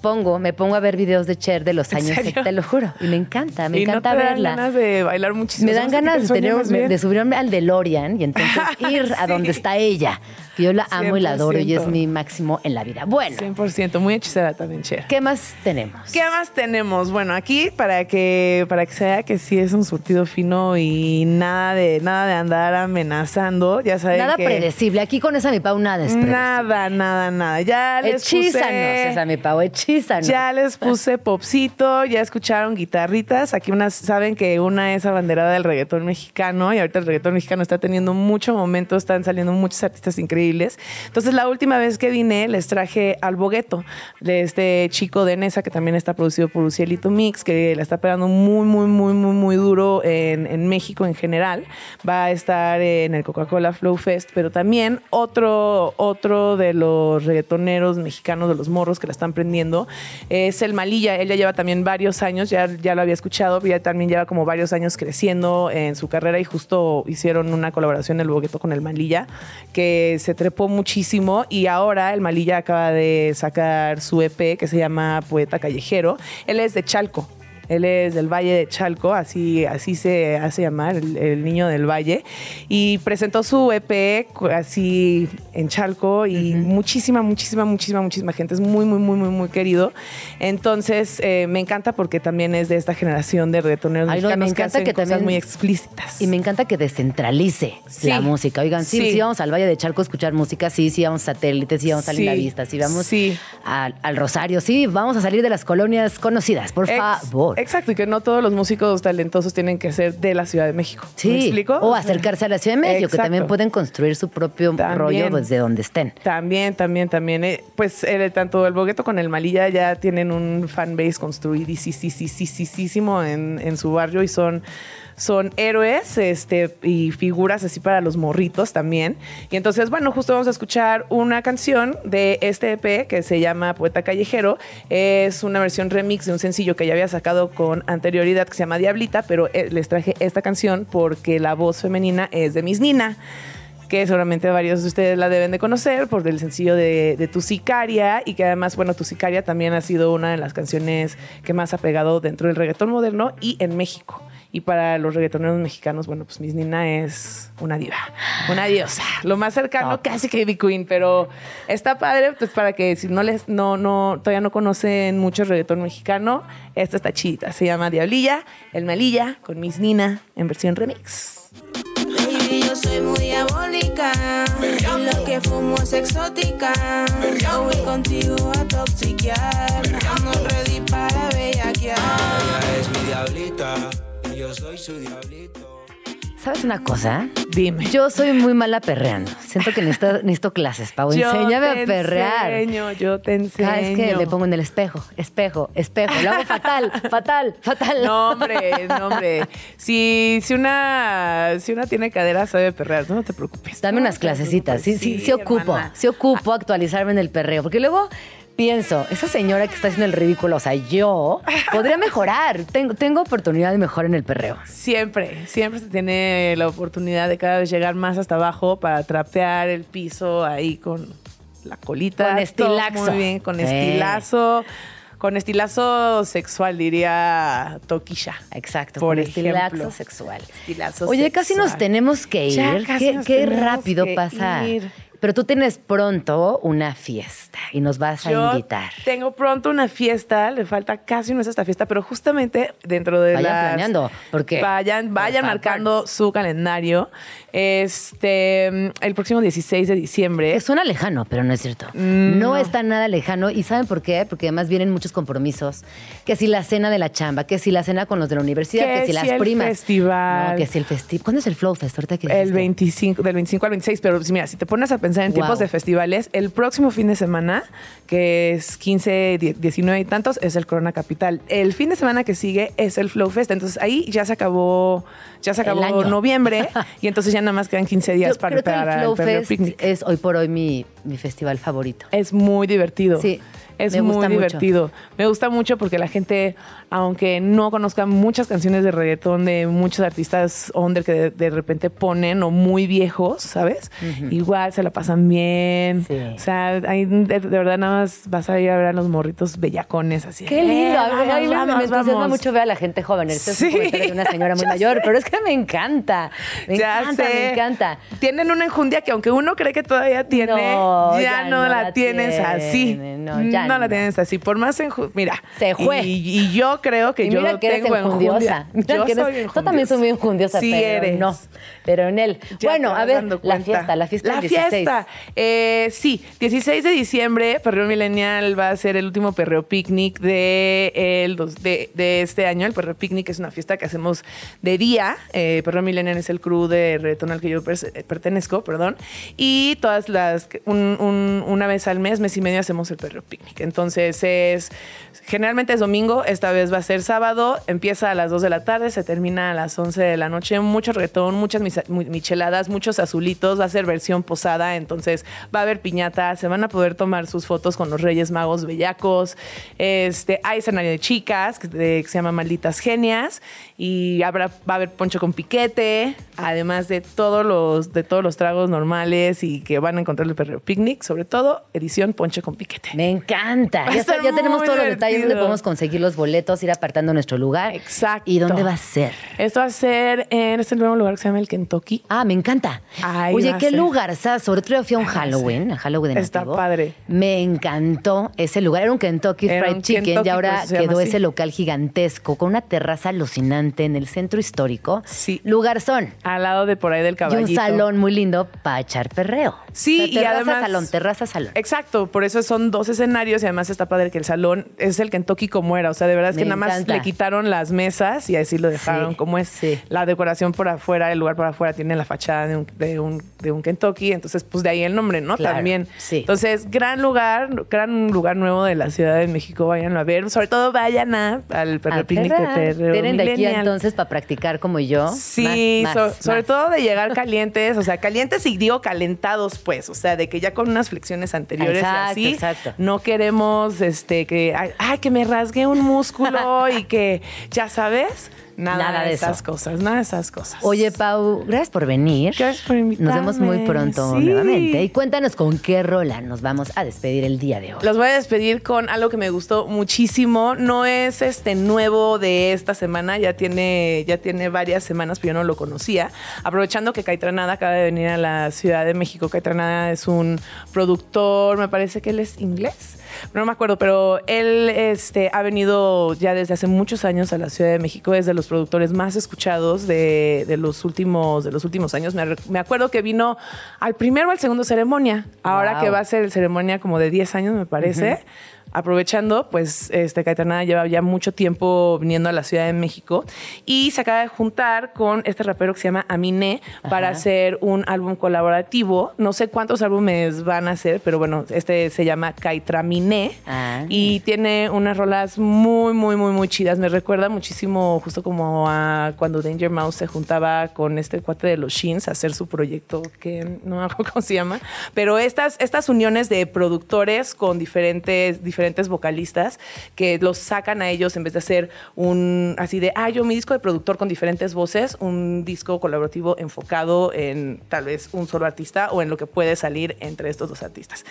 pongo, me pongo a ver videos de Cher de los años, te lo juro. Y me encanta, me encanta no te verla. Dan ganas de bailar muchísimo. Me dan ganas de, tener, de subirme al DeLorean y entonces (laughs) ir a donde está ella. Yo la amo y la adoro y es mi máximo en la vida. Bueno. 100%, muy hechicera también, Cher. ¿Qué más tenemos? ¿Qué más tenemos? Bueno, aquí para que para que se vea que sí es un surtido fino y nada de nada de andar amenazando, ya saben Nada predecible. Aquí con esa mi Pau nada es Nada, nada, nada. Ya les hechízanos, esa mi Pau, hechízanos. Ya les (laughs) puse popcito, ya escucharon guitarritas. Aquí unas saben que una es abanderada del reggaetón mexicano y ahorita el reggaetón mexicano está teniendo mucho momento, están saliendo muchos artistas increíbles entonces, la última vez que vine, les traje al Bogueto, de este chico de Nesa, que también está producido por Lucielito Mix, que la está pegando muy, muy, muy, muy, muy duro en, en México en general. Va a estar en el Coca-Cola Flow Fest, pero también otro, otro de los reggaetoneros mexicanos, de los morros que la están prendiendo, Es el Malilla, él ya lleva también varios años, ya, ya lo había escuchado, también lleva como varios años creciendo en su carrera y justo hicieron una colaboración el Bogueto con el Malilla, que se trepó muchísimo. Y ahora el Malilla acaba de sacar su EP que se llama Poeta Callejero. Él es de Chalco, él es del Valle de Chalco, así, así se hace llamar, el, niño del Valle. Y presentó su EP así en Chalco y muchísima, muchísima, muchísima, muchísima gente. Es muy, muy, muy, muy, muy querido. Entonces, eh, me encanta porque también es de esta generación de reggaetoneros mexicanos me encanta que, cosas muy explícitas. Y me encanta que descentralice la música. Oigan, sí, sí, vamos al Valle de Chalco a escuchar música, sí, sí vamos a satélites, sí vamos a la Vista, sí vamos al Rosario, sí, vamos a salir de las colonias conocidas, por favor. (laughs) Exacto, y que no todos los músicos talentosos tienen que ser de la Ciudad de México. Sí. ¿Me explico? O acercarse a la Ciudad de México, que también pueden construir su propio rollo desde donde estén. También, también, también. Eh, pues eh, tanto el Bogueto con el Malilla ya tienen un fanbase construidísimo en, en su barrio y son son héroes este, y figuras así para los morritos también. Y entonces, bueno, justo vamos a escuchar una canción de este EP que se llama Poeta Callejero. Es una versión remix de un sencillo que ya había sacado con anterioridad que se llama Diablita, pero eh, les traje esta canción porque la voz femenina es de Miss Nina que seguramente varios de ustedes la deben de conocer por el sencillo de, de, Tu Sicaria y que además, bueno, Tu Sicaria también ha sido una de las canciones que más ha pegado dentro del reggaetón moderno y en México. Y para los reggaetoneros mexicanos, bueno, pues Miss Nina es una diva, una diosa. Lo más cercano casi que Baby Queen, pero está padre, pues para que si no les, no, no, todavía no conocen mucho el reggaetón mexicano, esta está chida. Se llama Diablilla, El Malilla, con Miss Nina en versión remix. Baby, yo soy muy diabólica. Y lo que fumo es exótica. Yo voy contigo a toxiquear. Ando ready para bellaquear. Ella es mi diablita yo soy su diablito. ¿Sabes una cosa? Dime. Yo soy muy mala perreando. Siento que necesito, (laughs) clases, Pau. Enséñame a perrear. Yo te enseño, yo te enseño. Cada vez que le pongo en el espejo, espejo, espejo. Lo hago fatal, (laughs) fatal, fatal. No, hombre, no, hombre. Si, si, una, si una tiene cadera, sabe perrear. No, te preocupes. Dame unas clasecitas. Sí, sí, sí, ocupo. Sí ocupo actualizarme en el perreo. Porque luego pienso, esa señora que está haciendo el ridículo, o sea, yo podría mejorar. Tengo, tengo oportunidad de mejorar en el perreo. Siempre, siempre se tiene la oportunidad de cada vez llegar más hasta abajo para trapear el piso ahí con la colita. Con estilazo. Muy bien, con estilazo. Con estilazo sexual, diría Toquilla. Exacto, por con estilazo sexual. Oye, casi nos tenemos que ir. qué, rápido pasa. Pero tú tienes pronto una fiesta y nos vas a invitar. Tengo pronto una fiesta, le falta casi un mes a esta fiesta, pero justamente dentro de vayan planeando, porque vayan, vayan marcando su calendario. Este, el próximo 16 de diciembre. Que suena lejano, pero no es cierto. Mm, no, está nada lejano. ¿Y saben por qué? Porque además vienen muchos compromisos. Que si la cena de la chamba, que si la cena con los de la universidad, que, si, las el primas. festival. que si el festival. ¿Cuándo es el Flow Fest? Ahorita que el 25, del 25 al 26. Pero mira, si te pones a pensar en tiempos de festivales, el próximo fin de semana, que es 15, 19 y tantos, es el Corona Capital. El fin de semana que sigue es el Flow Fest. Entonces ahí ya se acabó, ya se acabó noviembre (laughs) y entonces ya nada más quedan 15 días para, el Flow Fest Es hoy por hoy mi, mi festival favorito. Es muy divertido. Sí. Es muy divertido. Me gusta mucho porque la gente, aunque no conozca muchas canciones de reggaetón de muchos artistas under que de, repente ponen o muy viejos, ¿sabes? Igual se la pasan bien. O sea, de, verdad nada más vas a ir a ver a los morritos bellacones así. Qué lindo. Eh, a mí, me, entusiasma mucho ver a la gente joven. Este es un de una señora muy (laughs) mayor, pero es que me encanta. Me encanta, me encanta. Tienen una enjundia que aunque uno cree que todavía tiene, ya, no, la, tienes así. No, ya no, la tienes así. Por más Mira. Se fue. Y, yo creo que yo mira que tengo (laughs) eres enjundiosa. yo soy Tú también soy muy enjundiosa, sí pero eres. no. Pero en él. bueno, a ver, la fiesta, la fiesta La 16. fiesta. Eh, sí, 16 de diciembre, Perreo Millennial va a ser el último Perreo Picnic de, el, de, de este año. El Perreo Picnic es una fiesta que hacemos de día. Eh, Perreo Millennial es el crew de reggaetón al que yo pertenezco, perdón. Y todas las, un, un, una vez al mes, mes y medio, hacemos el Perreo Picnic. Entonces es Generalmente es domingo, esta vez va a ser sábado, empieza a las 2 de la tarde, se termina a las 11 de la noche, mucho reggaetón, muchas micheladas, muchos azulitos, va a ser versión posada, entonces va a haber piñata, se van a poder tomar sus fotos con los Reyes Magos bellacos, este, hay escenario de chicas que, se llama Malditas Genias y habrá, va a haber poncho con piquete, además de todos los, de todos los tragos normales y que van a encontrar el perreo picnic, sobre todo edición poncho con piquete. Me encanta, ya, ya tenemos todos los detalles dónde podemos conseguir los boletos, ir apartando nuestro lugar. Exacto. ¿Y dónde va a ser? Esto va a ser en este nuevo lugar que se llama el Kentucky. Ah, me encanta. Oye, qué lugar, Sobre todo fui a un Halloween, a Halloween de Está padre. Me encantó ese lugar. Era un Kentucky Fried Chicken y ahora quedó ese local gigantesco con una terraza alucinante en el centro histórico. Sí. Lugar son. Al lado de por ahí del caballito. Y un salón muy lindo para echar perreo. Sí, y además. salón, terraza, salón. Exacto, por eso son dos escenarios y además está padre que el salón es el Kentucky como era. O sea, de verdad es que nada más le quitaron las mesas y así lo dejaron como es. La decoración por afuera, el lugar por afuera tiene la fachada de un, de un, de un Kentucky. Entonces, pues de ahí el nombre, ¿no? También. Sí. Entonces, gran lugar, gran lugar nuevo de la Ciudad de México. Váyanlo a ver. Sobre todo vayan a, al Perro Picnic de Tienen de aquí entonces para practicar como yo. Sí, sobre todo de llegar calientes, o sea, calientes y digo calentados, pues. O sea, de que ya con unas flexiones anteriores exacto, y así. Exacto. No este que ay, que me rasgue un músculo y que ya sabes. Nada, de, esas cosas, nada de esas cosas. Oye, Pau, gracias por venir. Gracias por invitarme. Nos vemos muy pronto nuevamente. Y cuéntanos con qué rola nos vamos a despedir el día de hoy. Los voy a despedir con algo que me gustó muchísimo. No es este nuevo de esta semana, ya tiene, ya tiene varias semanas, pero yo no lo conocía. Aprovechando que Caitranada acaba de venir a la Ciudad de México. Caitranada es un productor, me parece que él es inglés no me acuerdo, pero él este, ha venido ya desde hace muchos años a la Ciudad de México, es de los productores más escuchados de, los, últimos, de los últimos años. Me, acuerdo que vino al primero o al segundo ceremonia, ahora que va a ser el ceremonia como de 10 años, me parece aprovechando, pues este Caetana lleva ya mucho tiempo viniendo a la Ciudad de México y se acaba de juntar con este rapero que se llama Aminé para hacer un álbum colaborativo. No sé cuántos álbumes van a hacer, pero bueno, este se llama Caetraminé ah. y tiene unas rolas muy, muy, muy, muy chidas. Me recuerda muchísimo justo como a cuando Danger Mouse se juntaba con este cuate de los Shins a hacer su proyecto que no me acuerdo (laughs) cómo se llama, pero estas, estas uniones de productores con diferentes, diferentes vocalistas que los sacan a ellos en vez de hacer un así de, ah, yo mi disco de productor con diferentes voces, un disco colaborativo enfocado en tal vez un solo artista o en lo que puede salir entre estos dos artistas.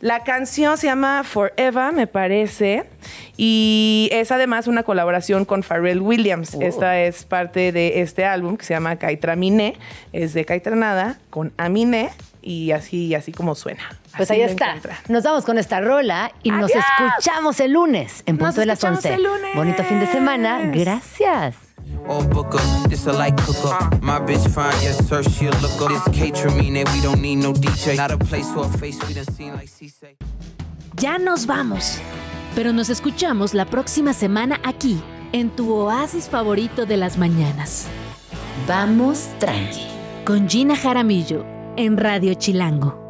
La canción se llama Forever, me parece, y es además una colaboración con Pharrell Williams. Oh. Esta es parte de este álbum que se llama Miné, es de Caitranada con Aminé y así, así como suena. Pues ahí está. Nos vamos con esta rola y nos escuchamos el lunes en punto de las 11. Bonito fin de semana. Gracias. Ya nos vamos, pero nos escuchamos la próxima semana aquí, en tu oasis favorito de las mañanas. Vamos tranqui, con Gina Jaramillo en Radio Chilango.